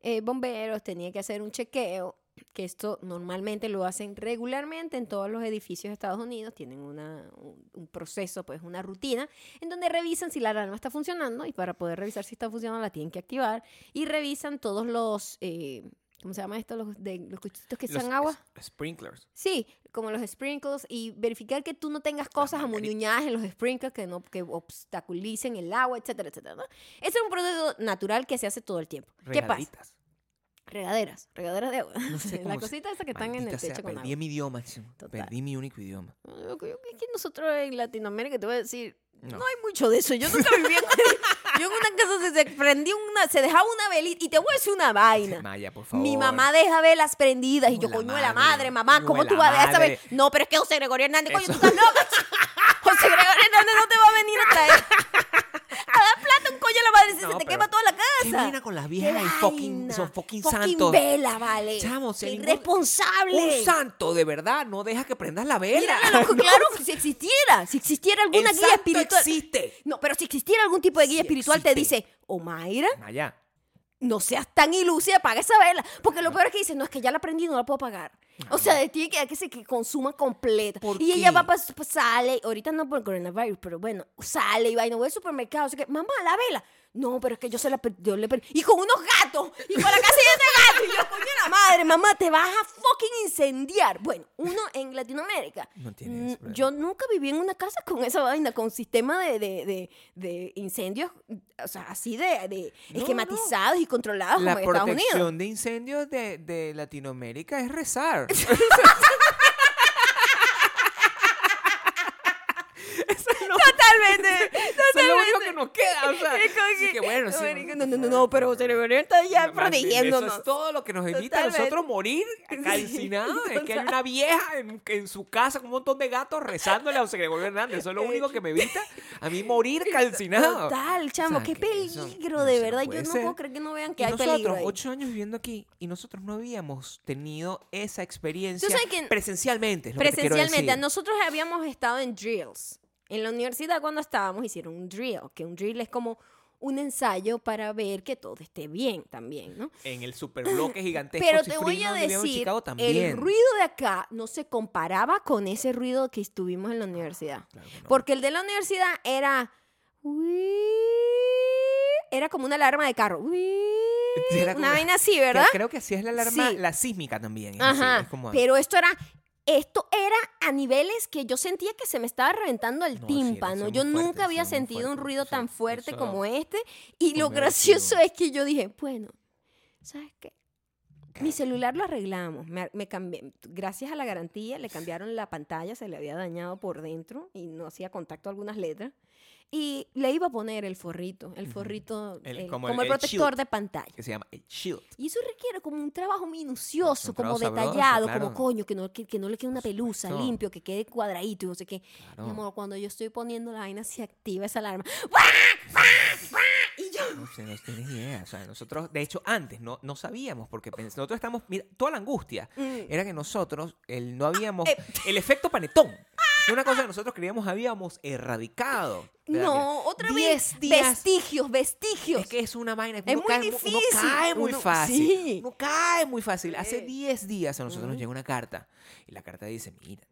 eh, bomberos tenía que hacer un chequeo, que esto normalmente lo hacen regularmente en todos los edificios de Estados Unidos, tienen una, un, un proceso, pues una rutina, en donde revisan si la alarma está funcionando y para poder revisar si está funcionando la tienen que activar y revisan todos los... eh, ¿Cómo se llama esto? Los, de, los cuchitos que echan agua. sprinklers. Sí, como los sprinkles y verificar que tú no tengas cosas amuñuñadas en los sprinkles que no que obstaculicen el agua, etcétera, etcétera. ¿no? Ese es un proceso natural que se hace todo el tiempo. ¿Qué pasa? Regaderas, regaderas de agua. No sé la cosita esa que están en el sea, techo con perdí agua. mi idioma. Total. Perdí mi único idioma. Yo es que nosotros en Latinoamérica, te voy a decir, no, No. hay mucho de eso. Yo nunca viví en... Yo en una casa se, se prendía una, se dejaba una velita y te voy a decir una vaina. Maya, por favor. Mi mamá deja velas prendidas y yo, la coño de la madre, mamá, ¿cómo tú vas a dejar saber? No, pero es que José Gregorio Hernández, coño, Eso- tú estás loca. José Gregorio Hernández no te va a venir a traer a dar plata un coño a la madre si No, se te pero quema toda la ¿Qué casa. vaina con las ¡Qué viejas y fucking, son fucking, Fucking santos? vela, vale. Chamo, si Qué irresponsable. Un santo, de verdad, no deja que prendas la vela. Mira, loco, claro, si existiera, si existiera alguna El guía santo espiritual. existe. No, pero si existiera algún tipo de guía Sí espiritual, te existe. dice, Omaira, Maya, no seas tan ilusa y apaga esa vela. Porque lo peor es que dice, no, es que ya la prendí y no la puedo apagar. O sea, de ti que, que se que consuma completa. ¿Por y ella va, pa- pa- sale, ahorita no por el coronavirus, pero bueno, sale y va y no voy al supermercado. Así que, mamá, la vela. No, pero es que yo se la per- yo le Y con unos gatos. Y con la casa llena de gatos. Y yo, coño, la madre, mamá, te vas a fucking incendiar. Bueno, uno en Latinoamérica. No tiene mm, problema. Yo nunca viví en una casa con esa vaina, con sistema de, de, de, de incendios, o sea, así de, de No, esquematizados y controlados la como en Estados Unidos. protección de incendios de, de Latinoamérica es rezar. Eso es lo, Totalmente. eso es lo único que nos queda. O sea, así que bueno, sí, no, no, no, no, pero Gregorio está ya protegiéndonos. Eso es todo lo que nos evita a nosotros morir calcinados. es que hay una vieja en, en su casa con un montón de gatos rezándole a Gregorio Hernández. Eso es lo único que me evita a mí morir calcinado. Total, chamo, O sea, qué eso- peligro, no de verdad. Yo no ser. puedo creer que no vean que Y hay nosotros, peligro ahí. ocho años viviendo aquí, y nosotros no habíamos tenido esa experiencia presencialmente. es lo que te quiero Presencialmente, decir. nosotros habíamos estado en drills. En la universidad cuando estábamos hicieron un drill, que un drill es como un ensayo para ver que todo esté bien también, ¿no? En el superbloque gigantesco Pero te voy a decir, el ruido de acá no se comparaba con ese ruido que estuvimos en la universidad. Claro que no. Porque el de la universidad era... Era como una alarma de carro. Una vaina así, ¿verdad? Creo que así es la alarma, Sí. la sísmica también. es así, Ajá. es como- Pero esto era... Esto era a niveles que yo sentía que se me estaba reventando el No, tímpano. yo fuerte, nunca había sentido un ruido sí, tan fuerte eso como este. Y lo gracioso es que yo dije, bueno, ¿sabes qué? Mi celular lo arreglamos. Me, me cambié, gracias a la garantía le cambiaron la pantalla, se le había dañado por dentro y no hacía contacto a algunas letras. Y le iba a poner el forrito, el forrito, El- el- como como, el- el, el protector de pantalla. Que se llama el Shield. Y eso requiere como un trabajo minucioso, Un como trabajo sabroso, detallado, claro. como coño, que no, que, que no le quede una pelusa, supuesto. limpio, que quede cuadradito y no sé qué. Claro. Mi amor, cuando yo estoy poniendo la vaina se activa esa alarma. Y yo, No sé, no tienes idea. O sea, nosotros, de hecho, antes no, no sabíamos, porque nosotros estamos, mira, toda la angustia Mm. era que nosotros el, no habíamos, Eh. el efecto panetón. Una cosa que nosotros creíamos habíamos erradicado. no, otra 10 vez. días. Vestigios, vestigios. Es que es una vaina. Es uno muy cae mu- Uno difícil, cae muy uno- fácil. sí. Uno cae muy fácil. Hace Sí. 10 días a nosotros nos llega una carta. Y la carta dice, mira,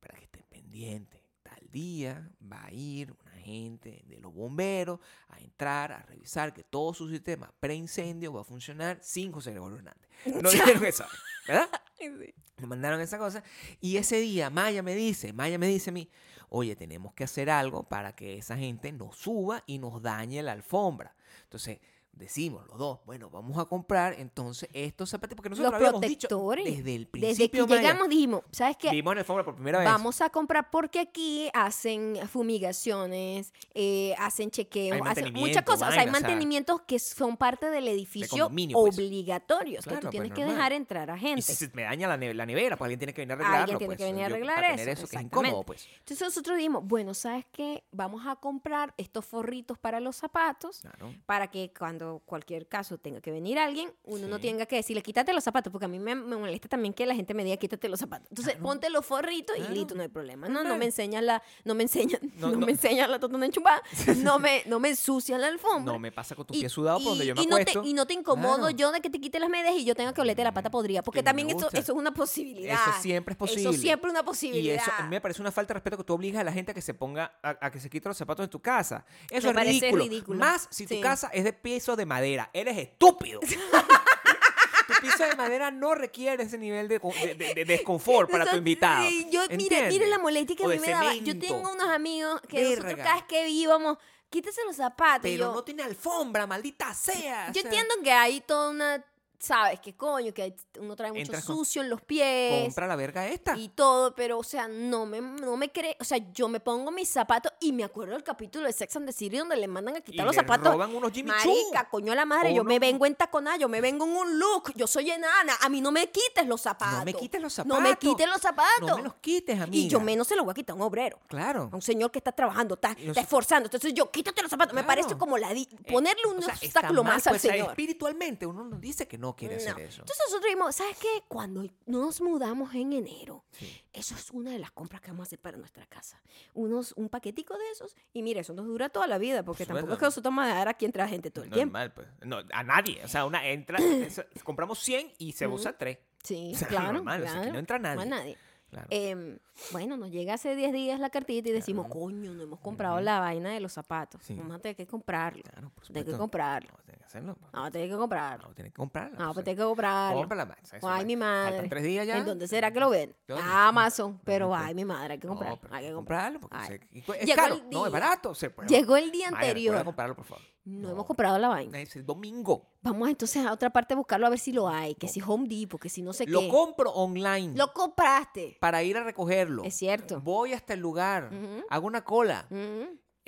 para que estén pendientes, tal día va a ir gente de los bomberos a entrar, a revisar que todo su sistema preincendio va a funcionar sin José Gregorio Hernández. No dijeron eso, ¿verdad? Me mandaron esa cosa. Y ese día Maya me dice, Maya me dice a mí, oye, tenemos que hacer algo para que esa gente nos suba y nos dañe la alfombra. Entonces decimos los dos, bueno, vamos a comprar entonces estos zapatos, porque nosotros Los habíamos dicho desde el Desde que principio, llegamos dijimos, ¿sabes qué? vimos en alfombra por primera vez. Vamos a comprar porque aquí hacen fumigaciones, eh, hacen chequeo, Hay hacen muchas cosas. o sea, hay vaina, o sea, mantenimientos que son parte del edificio condominio, pues. obligatorios, que tú pues, tienes que dejar entrar a Y gente. si se me daña la, ne- la nevera, pues alguien tiene que venir a arreglarlo. Alguien tiene pues, que venir a yo- arreglar para tener eso, eso, que es incómodo, pues. Entonces nosotros dijimos, bueno, ¿sabes qué? Vamos a comprar estos forritos para los zapatos Claro. para que cuando cualquier caso tenga que venir alguien, uno no tenga que decirle, quítate los zapatos, porque a mí me, me molesta también que la gente me diga, quítate los zapatos. Entonces, Claro. ponte los forritos Claro. y listo, no hay problema. No, no me enseñan la, no me enseñan, No, no, no. me enseñan la totona enchumbada, no me, no me ensucian la alfombra. No me pasa con tu Y- pie sudado por donde yo me y no te, y no te incomodo Claro. yo de que te quite las medias y yo tenga que olerte la pata podrida, porque también eso, eso es una posibilidad. Eso siempre es posible. Eso siempre es una Y posibilidad. eso a mí me parece una falta de respeto que tú obligas a la gente a que se ponga, a, a que se quite los zapatos en tu casa. Eso Me es ridículo. ridículo. Más si tu casa es de piso de madera. Eres estúpido. tu piso de madera no requiere ese nivel de, de- de- de desconfort para tu invitado. yo, mire, la molestia que a mí me daba. Yo tengo unos amigos que nosotros cada vez que íbamos, quítese los zapatos. Pero yo, no tiene alfombra, maldita sea. o yo sea, entiendo que hay toda una, sabes, que coño, que uno trae mucho Entras con- sucio en los pies. Compra la verga esta. Y todo, pero o sea, no me, no me cree, o sea, yo me pongo mis zapatos y me acuerdo del capítulo de Sex and the City donde le mandan a Y quitar los le zapatos. roban unos Jimmy Choo. Marica, coño a la madre, yo Uno- me vengo en taconada, yo me vengo en un look, yo soy enana, a mí no me quites los zapatos. No me quites los No me zapatos. quites los zapatos. No me los quites, amiga. Y yo menos se lo voy a quitar a un obrero. Claro. A un señor que está trabajando, está, Y está esforzando. Entonces yo, quítate los zapatos. Me parece como la di- Eh, ponerle un o sea, está obstáculo mal, más al pues, o sea, señor. Espiritualmente uno nos dice que no quiere No. hacer eso. Entonces nosotros dijimos, ¿sabes qué? Cuando nos mudamos en enero, Sí. eso es una de las compras que vamos a hacer para nuestra casa. Unos, un paquetico de esos. Y mire, eso nos dura toda la vida, porque Suena. tampoco es que nosotros vamos a dejar aquí entrar gente todo el tiempo. Normal, pues. No, a nadie. O sea, una entra, es- compramos 100 y se usa 3. Sí, O sea, claro. normal, o sea, claro. no entra No hay nadie. Claro. Em, bueno, nos llega hace 10 días la cartita y decimos, Claro. coño, no hemos comprado Ujú. la vaina de los zapatos. Sí. Vamos a tener que comprarlo. claro, por Tener que comprarlo. No, tiene que hacerlo. a tener que comprarlo. No, tiene que comprarlo. No, pues, tengo que comprarlo. Cómprala. Eso, Ay, man. mi madre. Faltan tres días ya. ¿En dónde será que lo ven? ¿Dónde? Amazon. Pero ay, mi madre, hay que No, comprarlo. pero hay que comprarlo. porque se- es Llegó caro. el No, es día. barato. Se puede. Llegó el día anterior. recuerda comprarlo, por favor. No, hemos comprado la vaina. Es el domingo. Vamos entonces a otra parte a buscarlo a ver si lo hay. Que si Home Depot, que si no sé Lo qué. compro online. Lo compraste. para ir a recogerlo. Es cierto. Voy hasta el lugar, hago una cola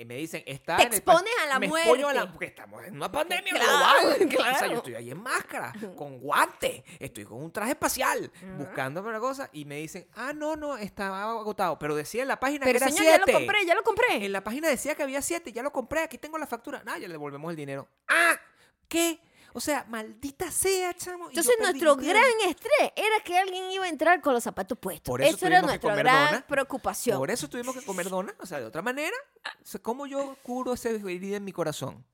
me dicen, está Te en el expones a la me expongo a la- muerte. porque estamos en una pandemia Claro, global. O sea, claro. yo estoy ahí en máscara, con guantes, estoy con un traje espacial, buscándome una cosa y me dicen, ah, no, no, estaba agotado. Pero decía en la página Pero que era señor, ya lo compré, ya lo compré. En la página decía que había siete, ya lo compré, aquí tengo la factura. Nada, ya le devolvemos el dinero. Ah, ¿qué? O sea, maldita sea, chamo. Entonces nuestro gran estrés era que alguien iba a entrar con los zapatos puestos. Por eso era tuvimos que nuestra gran dona. preocupación. Por eso tuvimos que comer dona. O sea, de otra manera, ¿cómo yo curo esa herida en mi corazón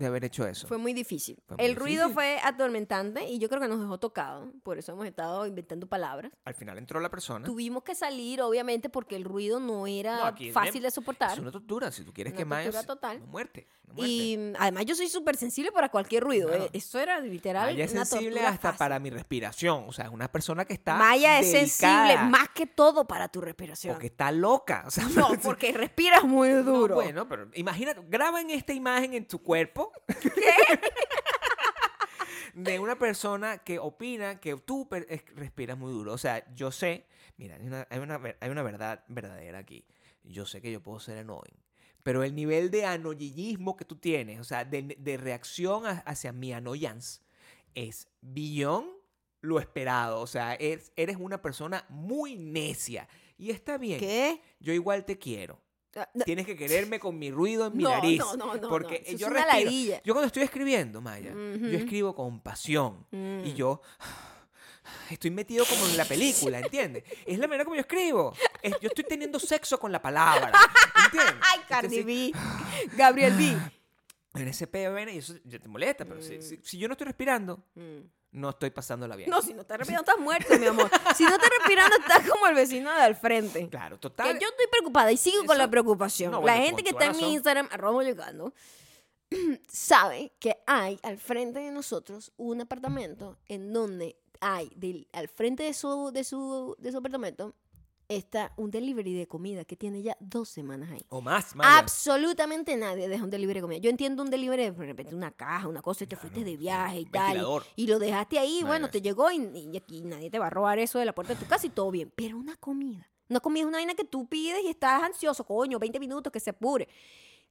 de haber hecho eso? Fue muy difícil. Fue muy el ruido difícil. fue atormentante y yo creo que nos dejó tocado. Por eso hemos estado inventando palabras. Al final entró la persona. Tuvimos que salir, obviamente, porque el ruido no No, era aquí fácil de soportar. Es una tortura. Si tú quieres que más. tortura total. Una muerte. muerte. Y además yo soy súper sensible para cualquier ruido. Claro. eh. Eso era literal Maya es una sensible hasta fácil. para mi respiración. O sea, es una persona que está. Maya es sensible más que todo para tu respiración. Porque está loca. O sea, No, porque respiras muy No, duro. bueno, pero imagínate, graban esta imagen en tu cuerpo. De una persona que opina que tú respiras muy duro. O sea, yo sé, mira, hay una, hay una, ver- hay una verdad verdadera aquí. Yo sé que yo puedo ser annoying, Pero el nivel de anoyillismo que tú tienes, o sea, de, de reacción a- hacia mi annoyance, es billón lo esperado. O sea, es- eres una persona muy necia. Y está bien. ¿Qué? Yo igual te quiero. Ah, Tienes que quererme con mi ruido en mi No, nariz. no, no, no, porque no, es yo una respiro. Yo cuando estoy escribiendo, Maya, Ujú. yo escribo con pasión. Y Mm. yo estoy metido como en la película, ¿entiendes? Es la manera como yo escribo. Es- yo estoy teniendo sexo con la palabra. ¿Entiendes? Ay, Cardi B. Gabriel B. En ese peo y eso ya te molesta, pero si, si- si yo no estoy respirando, Mm. No estoy pasándola bien. No, si no estás respirando, estás muerto, mi amor. Si no estás respirando, estás como el vecino de al frente. Claro, Que total. yo estoy preocupada y sigo con la preocupación. No, la gente que está en mi. Instagram, arroba llegando, sabe que hay al frente de nosotros un apartamento en donde hay, del, al frente de su, de, su, de su apartamento, está un delivery de comida que tiene ya dos semanas ahí. O más, Maya. Absolutamente nadie deja un delivery de comida. Yo entiendo un delivery de, de repente una caja, una cosa, y te fuiste de viaje y tal. y- lo dejaste ahí, No bueno, te llegó y, y aquí nadie te va a robar eso de la puerta de tu casa y todo bien. Pero una comida. Una comida es una vaina que tú pides y estás ansioso, coño, 20 minutos, que se apure.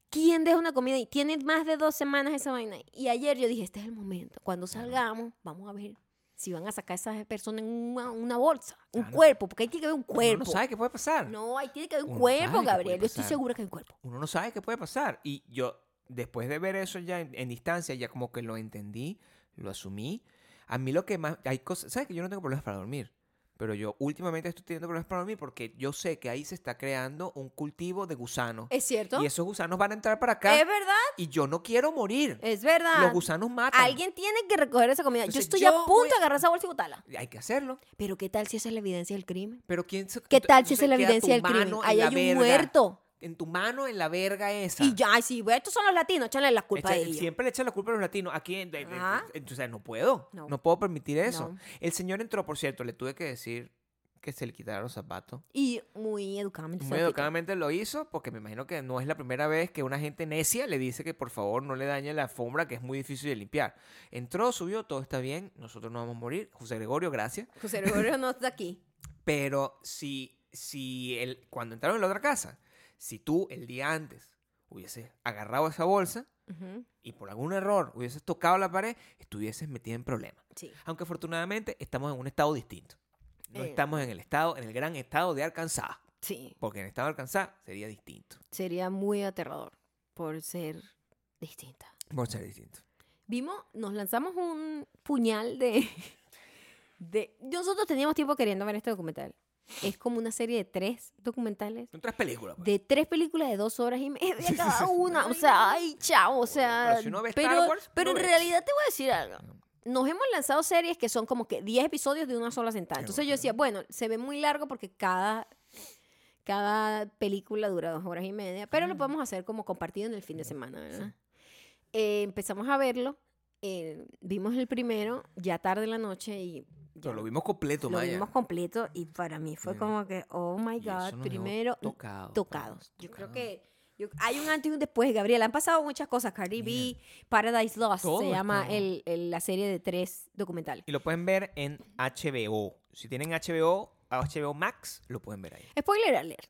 ¿Quién deja una comida y tiene más de dos semanas esa vaina? Y ayer yo dije, este es el momento. Cuando salgamos, vamos a ver si van a sacar a esa persona en una, una bolsa, un Claro. cuerpo, porque ahí tiene que haber un Uno cuerpo. no sabe qué puede pasar. No, ahí tiene que haber un Uno cuerpo, Gabriel. Yo estoy segura que hay un cuerpo. Uno no sabe qué puede pasar. Y yo, después de ver eso ya en, en distancia, ya como que lo entendí, lo asumí. A mí lo que más... Hay cosas... ¿Sabes que yo no tengo problemas para dormir? Pero yo últimamente estoy teniendo problemas para dormir porque yo sé que ahí se está creando un cultivo de gusanos. ¿Es cierto? Y esos gusanos van a entrar para acá. Es verdad, Y yo no quiero morir. es verdad. Los gusanos matan. Alguien tiene que recoger esa comida. yo estoy yo a punto de agarrar esa bolsa y botarla. Hay que hacerlo. Pero ¿qué tal si esa es la evidencia del crimen? Pero quién se- ¿Qué tal si esa es la evidencia del crimen? Ahí hay un verga. muerto. En tu mano en la verga esa. Y ya, bueno, estos son los latinos, échale la culpa a Echa- ellos. Siempre le echan la culpa a los latinos. Aquí, entonces, no puedo. No. No. puedo permitir eso. No. El señor entró, por cierto, le tuve que decir que se le quitara los zapatos. Y muy educadamente. Muy educadamente lo hizo, porque me imagino que no es la primera vez que una gente necia le dice que por favor no le dañe la alfombra, que es muy difícil de limpiar. Entró, subió, todo está bien, nosotros no vamos a morir. José Gregorio, gracias. José Gregorio no está aquí. Pero si, si el, cuando entraron en la otra casa, si tú el día antes hubieses agarrado esa bolsa Ujú, y por algún error hubieses tocado la pared, estuvieses metido en problemas. Sí. Aunque afortunadamente estamos en un estado distinto. No Eh. estamos en el estado, en el gran estado de Arkansas. Sí. Porque en el estado de Arkansas sería distinto. Sería muy aterrador por ser distinta. Por ser distinto. Vimos, nos lanzamos un puñal de, de... Nosotros teníamos tiempo queriendo ver este documental. Es como una serie de tres documentales. Son tres películas. pues. De tres películas de dos horas y media cada una. O sea, ay, chao. O sea, pero si uno ve Star pero, Wars, pero en uno ve. realidad te voy a decir algo. Nos hemos lanzado series que son como que 10 episodios de una sola sentada. Entonces yo decía, bueno, se ve muy largo porque cada, cada película dura dos horas y media, pero lo podemos hacer como compartido en el fin de semana, ¿verdad? Eh, empezamos a verlo, eh, vimos el primero ya tarde en la noche y Pero lo vimos completo, lo Maya. vimos completo y para mí fue como que, oh my God, primero tocado, tocados. Yo creo tocado. que yo- hay un antes y un después, Gabriela. Han pasado muchas cosas. Cardi B, Paradise Lost, Todo se llama el, el- la serie de tres documentales. Y lo pueden ver en HBO. Si tienen HBO, HBO Max, lo pueden ver ahí. Spoiler alert.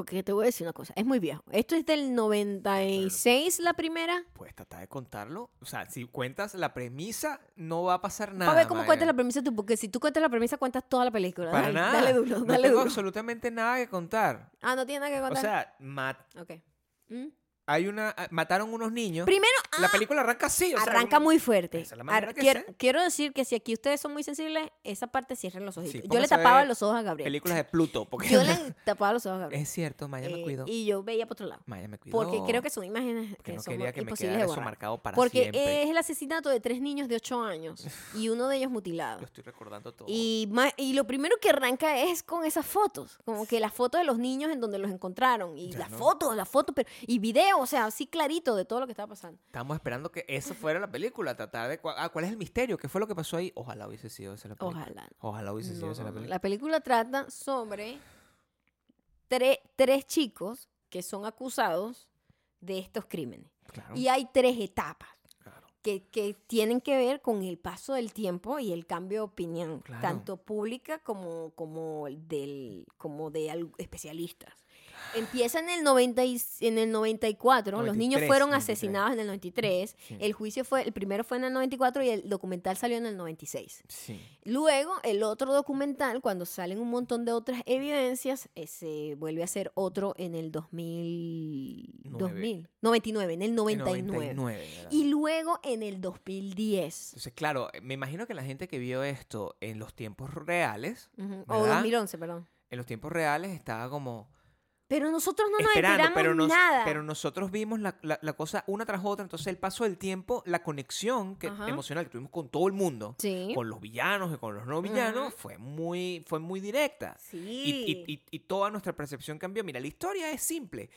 Porque te voy a decir una cosa, es muy viejo. Esto es del 96, la primera. Puedes tratar de contarlo. O sea, si cuentas la premisa, no va a pasar nada. a ver cómo cuentas la premisa tú, porque si tú cuentas la premisa, cuentas toda la película. Para dale, nada. Dale duro, no tengo duro. absolutamente nada que contar. Ah, no tiene nada que O contar. sea, mat- ok. ¿Mm? Hay una, ah, mataron unos niños. Primero, la ah, película arranca así. o arranca muy fuerte. esa es la manera Ar- que quiero, quiero decir que si aquí ustedes son muy sensibles, esa parte cierren los ojitos. Sí, yo le tapaba los ojos a Gabriel. Películas de Pluto. Porque Yo le tapaba los ojos a Gabriel. Es cierto, Maya me Eh, cuidó. y yo veía por otro lado. Maya me cuidó. Porque creo que son imágenes Porque que no son quería que me imposibles quedara de eso borrar. marcado para Porque siempre. es el asesinato de tres niños de 8 años y uno de ellos mutilado. Lo estoy recordando todo. Y, y lo primero que arranca es con esas fotos, como que las fotos de los niños en donde los encontraron, y las fotos, las fotos, pero, y video, o sea, así clarito de todo lo que estaba pasando. Estábamos esperando que eso fuera la película, tratar de... cua- Ah, ¿cuál es el misterio? ¿Qué fue lo que pasó ahí? Ojalá hubiese sido esa la película. Ojalá. Ojalá hubiese sido No, esa la película. la película trata sobre tre- tres chicos que son acusados de estos crímenes. Claro, Y hay tres etapas. claro. que, que tienen que ver con el paso del tiempo y el cambio de opinión, Claro. tanto pública como, como, del, como de al- especialistas. Empieza en el, 90 y- en el 94, los niños 93, fueron 93. asesinados en el 93, Sí. el juicio fue, el primero fue en el 94 y el documental salió en el 96. Sí. Luego, el otro documental, cuando salen un montón de otras evidencias, se vuelve a hacer otro en el 2000, Nueve. 2000, 99, en el En 99. 99, ¿verdad? Y luego en el 2010. Entonces, claro, me imagino que la gente que vio esto en los tiempos reales, Ujú, O ¿Verdad? 2011, perdón. en los tiempos reales estaba como Pero nosotros no nos enteramos pero, nos- nada. pero nosotros vimos la, la- la cosa una tras otra, entonces el paso del tiempo, la conexión que, emocional que tuvimos con todo el mundo, sí. con los villanos y con los no villanos, fue muy, fue muy directa. Sí. Y, y- y- y toda nuestra percepción cambió. Mira, la historia es simple.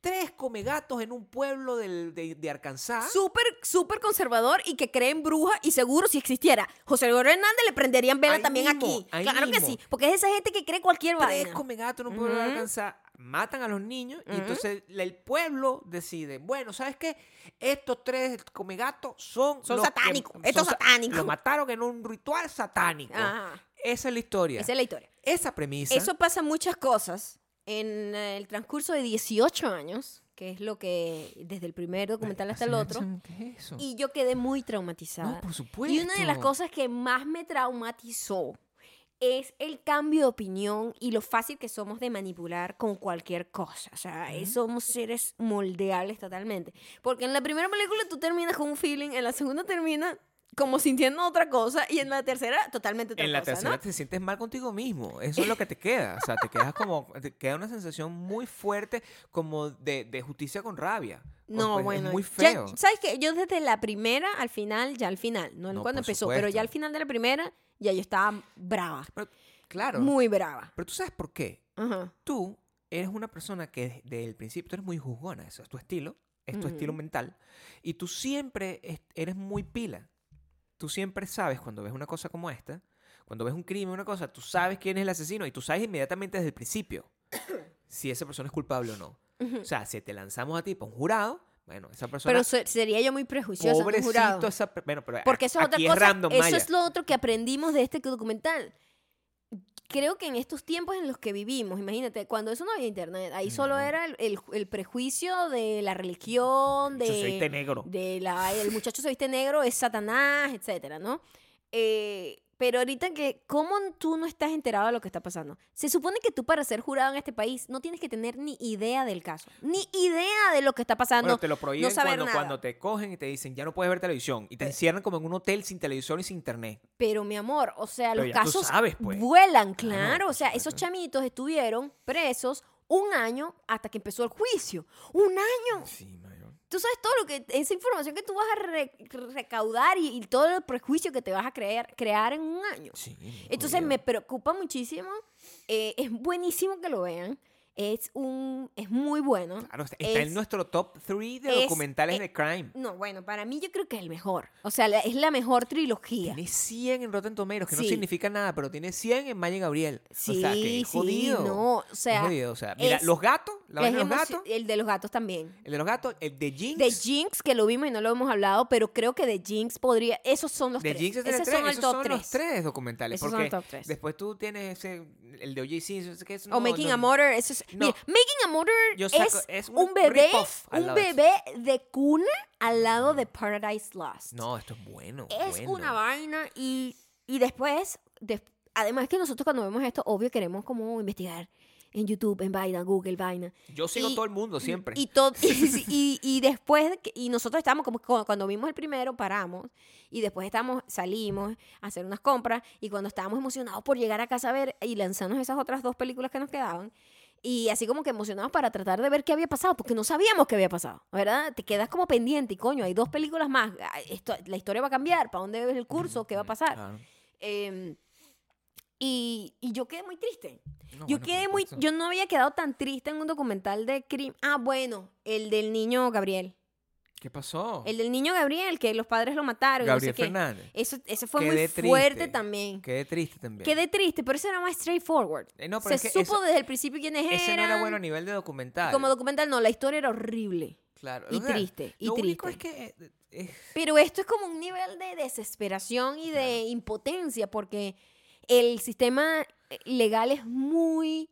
Tres comegatos en un pueblo del- de, de Arkansas. Súper, súper conservador y que cree en brujas y seguro si existiera José Gregorio Hernández le prenderían vela Ahí también mismo, aquí. Claro que sí, porque es esa gente que cree cualquier Tres vaina. comegatos en un pueblo de. Arkansas matan a los niños y entonces el pueblo decide, bueno, ¿sabes qué? Estos tres comegatos son... Son satánicos, estos sa- satánicos. Los mataron en un ritual satánico. Ajá. Esa es la historia. Esa es la historia. Esa premisa... Eso pasa muchas cosas en el transcurso de 18 años, que es lo que desde el primer documental hasta el otro. ¿Qué es eso? Y yo quedé muy traumatizada. No, por supuesto. Y una de las cosas que más me traumatizó es el cambio de opinión y lo fácil que somos de manipular con cualquier cosa. O sea, eh, somos seres moldeables totalmente. Porque en la primera película tú terminas con un feeling, en la segunda terminas como sintiendo otra cosa y en la tercera totalmente otra En la cosa, tercera ¿no? te sientes mal contigo mismo. Eso es lo que te queda. O sea, te quedas como. Te queda una sensación muy fuerte, como de, de justicia con rabia. No, Pues, bueno. Es muy ya- feo. ¿Sabes qué? Yo desde la primera al final, ya al final, no, No, cuando empezó, pero ya al final de la primera, ya yo estaba brava. Pero, claro. Muy brava. Pero tú sabes por qué. Ajá. Tú eres una persona que desde el principio tú eres muy juzgona. Eso es tu estilo. Es tu Ujú. estilo mental. Y tú siempre es- eres muy pila. Tú siempre sabes cuando ves una cosa como esta. Cuando ves un crimen, una cosa, tú sabes quién es el asesino y tú sabes inmediatamente desde el principio si esa persona es culpable o no. Ujú. O sea, si te lanzamos a ti para un jurado, bueno, esa persona. Pero se- sería yo muy prejuiciosa. jurado. pobrecito, esa. Bueno, pero Porque eso es otra cosa. random, eso Maya. es lo otro que aprendimos de este documental. Creo que en estos tiempos en los que vivimos, imagínate, cuando eso no había internet, ahí solo Ujú. era el, el- el prejuicio de la religión, de, Yo soy negro. de la, el muchacho se viste negro, es Satanás, etcétera, ¿no? Eh, pero ahorita que, ¿cómo tú no estás enterado de lo que está pasando? Se supone que tú para ser jurado en este país no tienes que tener ni idea del caso, ni idea de lo que está pasando. Bueno, te lo prohíben saber cuando, cuando te cogen y te dicen ya no puedes ver televisión y te encierran como en un hotel sin televisión y sin internet. Pero mi amor, o sea, Pero los casos sabes, pues. vuelan, Claro, o sea, esos supuesto. chamitos estuvieron presos un año hasta que empezó el juicio. Un año. Sí. Tú sabes todo lo que, esa información que tú vas a re- recaudar y, y todo el prejuicio que te vas a crear, crear en un año. Sí, Entonces jodido. me preocupa muchísimo. Eh, es buenísimo que lo vean. Es un, es muy bueno. Claro, está es- en nuestro top 3 de es- documentales eh, de crime. No, bueno, para mí yo creo que es el mejor. O sea, la- es la mejor trilogía. Tiene 100 en Rotten Tomatoes, que no Sí. significa nada, pero tiene 100 en Maya Gabriel. Sí, o sea, que es sí, jodido. no, o Es sea, jodido, o sea, mira, es- los gatos, la de Es los gatos, El de los gatos también. el de los gatos, el de Jinx. De Jinx, que lo vimos y no lo hemos hablado, pero creo que de Jinx podría. Esos son los de tres. Jinx es el Esos tres, son el esos top son los 3. tres documentales. Esos son porque el top tres. después tú tienes ese, el de O.J. Simpson, que es O no, Making no, a Murder. Eso es, No. mira, Making a Murder saco- es, es un un bebé, un de bebé de cuna al lado de Paradise Lost. No, esto es bueno. es bueno. una vaina y, y después, des- además que nosotros cuando vemos esto, obvio queremos como investigar en YouTube, en vaina, Google, vaina. Yo sigo y- todo el mundo siempre. Y, todo, y, y- después, de y nosotros estábamos como cu- cuando vimos el primero, paramos, y después estamos, salimos a hacer unas compras, y cuando estábamos emocionados por llegar a casa a ver y lanzarnos esas otras dos películas que nos quedaban, y así como que emocionados para tratar de ver qué había pasado, porque no sabíamos qué había pasado, ¿verdad? Te quedas como pendiente, y coño, hay dos películas más, esto, la historia va a cambiar, ¿para dónde ves el curso? ¿Qué va a pasar? Claro. Em, y, y yo quedé muy triste. No, Yo bueno, quedé muy, yo no había quedado tan triste en un documental de crimen. Ah, bueno, el del niño Gabriel. ¿Qué pasó? El del niño Gabriel, que los padres lo mataron. y no sé Gabriel qué. Fernández. Eso, ese fue Quedé muy fuerte también. Quedé triste también. Quedé triste, pero ese era más straightforward. Eh, no, pero Se es que supo eso- desde el principio quiénes eran. Ese no era bueno a nivel de documental. Como documental, no, la historia era horrible. Claro. y o sea, triste, y lo único es que eh, eh, Pero esto es como un nivel de desesperación y de impotencia porque el sistema legal es muy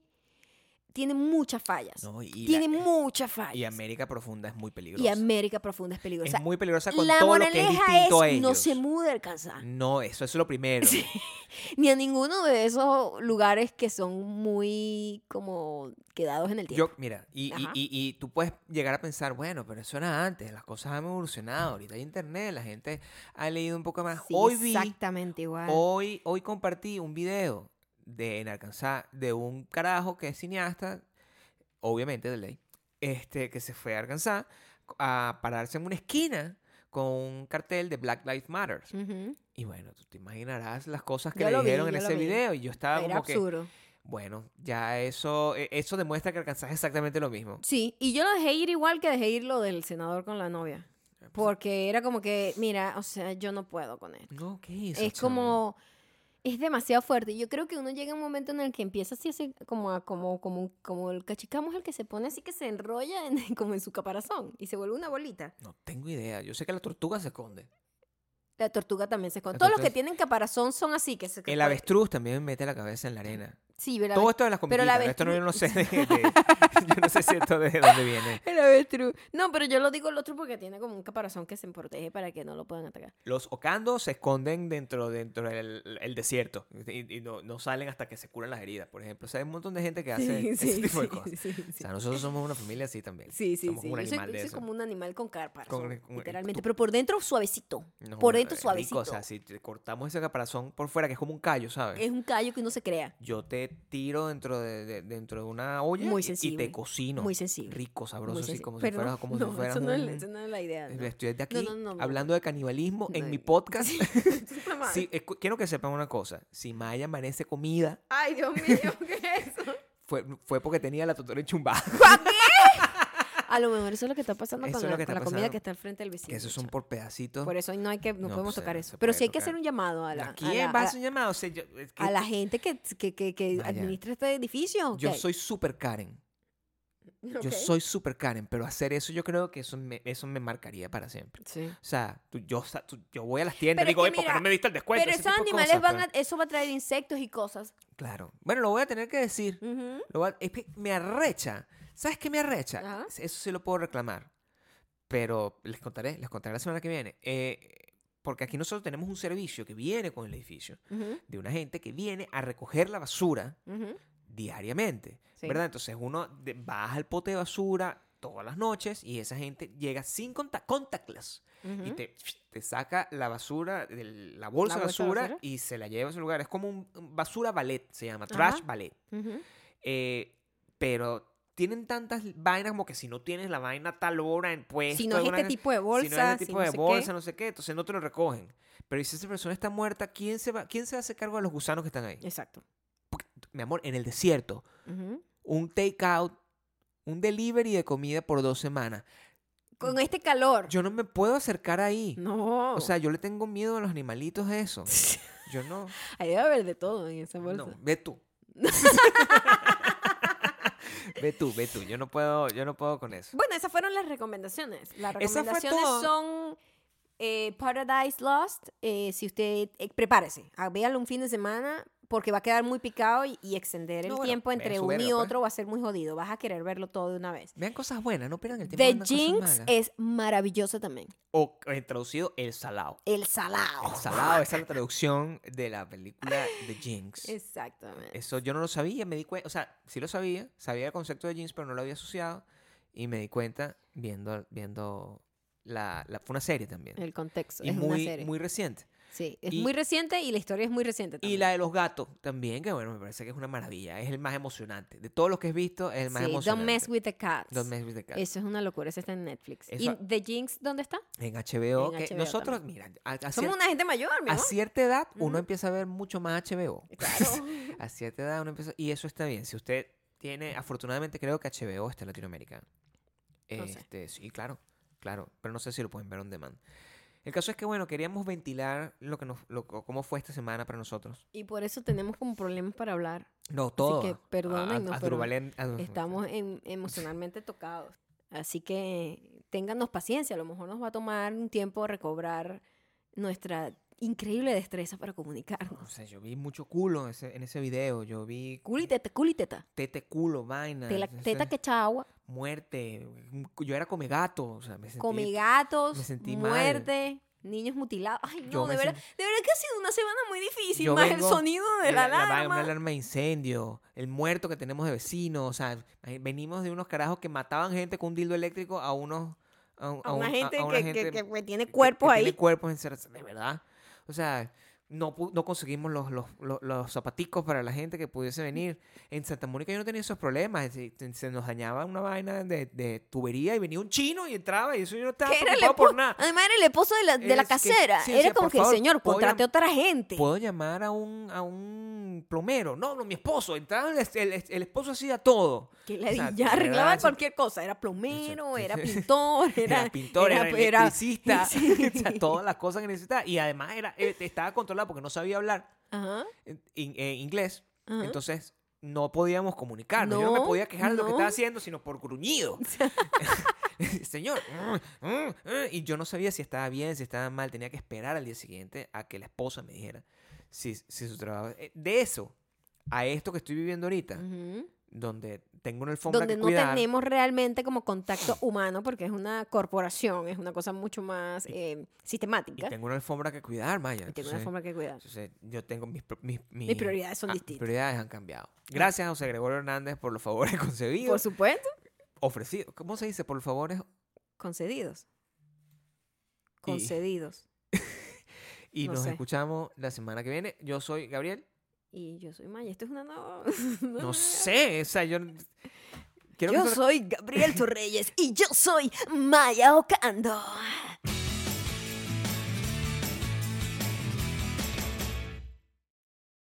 tiene muchas fallas. No, tiene la- muchas fallas. y América Profunda es muy peligrosa. Y América Profunda es peligrosa. es muy peligrosa con la todo lo que es distinto a ellos. no se mude a Arkansas. No, eso, eso es lo primero. Ni a ninguno de esos lugares que son muy como quedados en el tiempo. Yo, mira, y, y- Ajá. y- y tú puedes llegar a pensar, bueno, pero eso era antes, las cosas han evolucionado, ahorita hay internet, la gente ha leído un poco más. Sí, hoy vi, exactamente igual. hoy, hoy compartí un video de en Arkansas de un carajo que es cineasta, obviamente de ley, este, que se fue a Arkansas a pararse en una esquina con un cartel de Black Lives Matter. Y bueno, tú te imaginarás las cosas que Yo le vi, dijeron en ese vi. video y yo estaba Era como que, absurdo. bueno, ya eso, e- eso demuestra que Arkansas es exactamente lo mismo. Sí, y yo lo dejé ir igual que dejé ir lo del senador con la novia. pues, Porque era como que, mira, o sea, yo no puedo con esto. No, ¿qué hizo, Es como, es demasiado fuerte. Yo creo que uno llega a un momento en el que empieza así, así como, a- como, como, como el cachicamo es el que se pone así que se enrolla en- como en su caparazón y se vuelve una bolita. No tengo idea. Yo sé que la tortuga se esconde. La tortuga también se esconde. La Todos los que tienen caparazón son así, que se... El avestruz también mete la cabeza en la arena. Sí, pero Todo esto de las pero la. Esto no, yo no sé de, de- yo no sé si esto de dónde viene. El avestruz. No, pero yo lo digo el otro porque tiene como un caparazón que se protege para que no lo puedan atacar. Los ocandos se esconden dentro, dentro del el desierto y, y no, no salen hasta que se curan las heridas, por ejemplo. O sea, hay un montón de gente que hace ese tipo de cosas. sí, sí. O sea, nosotros somos una familia así también. Sí, sí, somos sí. un Yo soy, animal yo de soy eso. como un animal con caparazón, literalmente. tú- Pero por dentro suavecito. No, por dentro es rico, suavecito. o sea, si te cortamos ese caparazón por fuera, que es como un callo, ¿sabes? Es un callo que uno se crea. Yo te tiro dentro de, de- dentro de una olla Muy y- te cocino. muy sensible, Rico, sabroso, Muy así como Pero si fuera, como no, si fueras eso no, es, un- esa no es la idea. ¿no? Estoy de aquí hablando de canibalismo en mi podcast. Sí, quiero que sepan una cosa. Si Maya amanece comida, Ay, Dios mío, ¿qué es eso? fue, fue porque tenía la tutora enchumbada. A lo mejor eso es lo que está pasando Eso con la, con comida que está al frente del vecino. que esos son por pedacitos. Por eso no hay que, no, No, podemos pues, tocar eso. Pero sí hay que hacer un llamado a la, ¿A a quién la- va a a- hacer un llamado? O sea, yo, es que a la gente que, que, que, administra este edificio. yo soy super Karen. Yo soy super Karen, pero hacer eso yo creo que eso me, eso me marcaría para siempre. Sí. O sea, tú- yo, tú- yo voy a las tiendas y digo, es oye, que ¿por qué mira, no me diste el descuento? Pero esos animales cosas, van a, pero- eso va a traer insectos y cosas. Claro. Bueno, lo voy a tener que decir. Lo a- es que me arrecha. ¿Sabes qué me arrecha? Ajá. Eso sí lo puedo reclamar. Pero les contaré, les contaré la semana que viene. Eh, porque aquí nosotros tenemos un servicio que viene con el edificio Ujú, de una gente que viene a recoger la basura ujú. diariamente. Sí. ¿Verdad? Entonces uno baja el pote de basura todas las noches y esa gente llega sin conta contactless y Ujú. te, te saca la basura, del- la bolsa, La de basura, basura. y se la lleva a su lugar. Es como un basura ballet, se llama, trash ballet. Eh, pero tienen tantas vainas como que si no tienes la vaina a tal hora en puesto. Si no es este tipo de si bolsa, no es este si tipo no de bolsa, qué. no sé qué, entonces no te lo recogen. Pero si esa persona está muerta, ¿quién se va, quién se hace cargo de los gusanos que están ahí? Exacto. Mi amor, en el desierto, Ujú. un takeout, un delivery de comida por dos semanas. Con este calor. Yo no me puedo acercar ahí. No. O sea, yo le tengo miedo a los animalitos de eso. Yo no. Ahí debe haber de todo en esa bolsa. No, ve tú. ve tú, ve tú. Yo no puedo, yo no puedo con eso. Bueno, esas fueron las recomendaciones. Las recomendaciones son eh, Paradise Lost. eh, si usted, eh, prepárese, véalo un fin de semana porque va a quedar muy picado y, y extender el No, bueno, tiempo entre uno y pues. otro va a ser muy jodido. Vas a querer verlo todo de una vez. Vean cosas buenas, no pierdan el tiempo The Jinx es maravillosa también. O eh, traducido, El Salado. El salado. El Salado, esa es la traducción de la película The Jinx. Exactamente. Eso yo no lo sabía, me di cuenta, o sea, sí lo sabía, sabía el concepto de Jinx, pero no lo había asociado. Y me di cuenta viendo, viendo la, la- fue una serie también. El contexto. y es una muy, serie. muy reciente. Sí, es y- muy reciente y la historia es muy reciente Y también. la de los gatos también, que bueno, me parece que es una maravilla. Es el más emocionante. De todos los que he visto, es el más sí, emocionante. Don't Mess with the Cats. Don't Mess with the Cat. Eso es una locura, eso está en Netflix. Eso- ¿Y The Jinx dónde está? En HBO. En que HBO nosotros, mira, a, a Somos cier- una gente mayor, mi a cierta edad uno empieza a ver mucho más HBO. Claro. a cierta edad uno empieza... Y eso está bien. Si usted tiene... Afortunadamente creo que HBO está en Latinoamérica. No sé. Este, Sí, claro. Claro. Pero no sé si lo pueden ver on demand. El caso es que, bueno, queríamos ventilar lo que nos, lo- cómo fue esta semana para nosotros. Y por eso tenemos como problemas para hablar. No, todo. que perdónennos, A- a- pero Asdrúbal- a- Estamos em- emocionalmente tocados. Así que téngannos paciencia. A lo mejor nos va a tomar un tiempo recobrar nuestra increíble destreza para comunicarnos. O sea, yo vi mucho culo en ese, en ese video. Yo vi Culo y teta, culo y teta. tete, culo, vaina. Tela- teta que echa agua. Muerte. Yo era come gato. O sea, me sentí... Come gatos, me sentí mal. muerte, niños mutilados. Ay, no, de verdad, de verdad que ha sido una semana muy difícil. Yo más vengo el sonido de la, va- alarma. Una alarma de incendio, el muerto que tenemos de vecino, o sea, venimos de unos carajos que mataban gente con un dildo eléctrico a unos... A, a a una un- gente, a una que, gente que- que tiene cuerpos que ahí. Tiene cuerpos encerrados, de verdad. O sea, no, no conseguimos los, los, los, los zapaticos para la gente que pudiese venir. En Santa Mónica yo no tenía esos problemas. Se, nos dañaba una vaina de, de tubería y venía un chino y entraba y eso yo no estaba preocupado por nada. Además era el esposo de la, de la que- casera. sí, era como que, favor, señor, ¿puedo contrate otra gente. ¿Puedo llamar a un, a un plomero? No, no, mi esposo. Entraba el, el- el esposo hacía todo. Que O le sea, ya arreglaba cualquier cosa. Era plomero, era pintor, era, Era, pintor, era, era- electricista, Sí. o sea, todas las cosas que necesitaba. Y además era, eh, estaba controlado porque no sabía hablar Ajá, en- en- inglés. ajá. Entonces no podíamos comunicarnos. Yo no me podía quejar de lo que estaba haciendo, sino por gruñido. Señor. mm, mm, mm, Y yo no sabía si estaba bien, si estaba mal. Tenía que esperar al día siguiente a que la esposa me dijera si, si su trabajo... eh, De eso a esto que estoy viviendo ahorita. Donde tengo una alfombra Donde que no cuidar, tenemos realmente como contacto humano porque es una corporación, es una cosa mucho más eh, y sistemática. tengo una alfombra que cuidar, Maya. Y tengo una forma que cuidar. entonces, yo tengo mis, mis, Mis prioridades son ah, mis distintas. prioridades han cambiado. Gracias, José Gregorio Hernández, por los favores Por concedidos. supuesto, Ofrecidos. ¿Cómo se dice? Por los favores concedidos. Y- Concedidos. Y No nos sé. escuchamos la semana que viene. Yo soy Gabriel. Y yo soy Maya. Esto es una nueva. No sé, o sea, yo... Quiero Yo soy Gabriel Torreyes y yo soy Maya Ocando.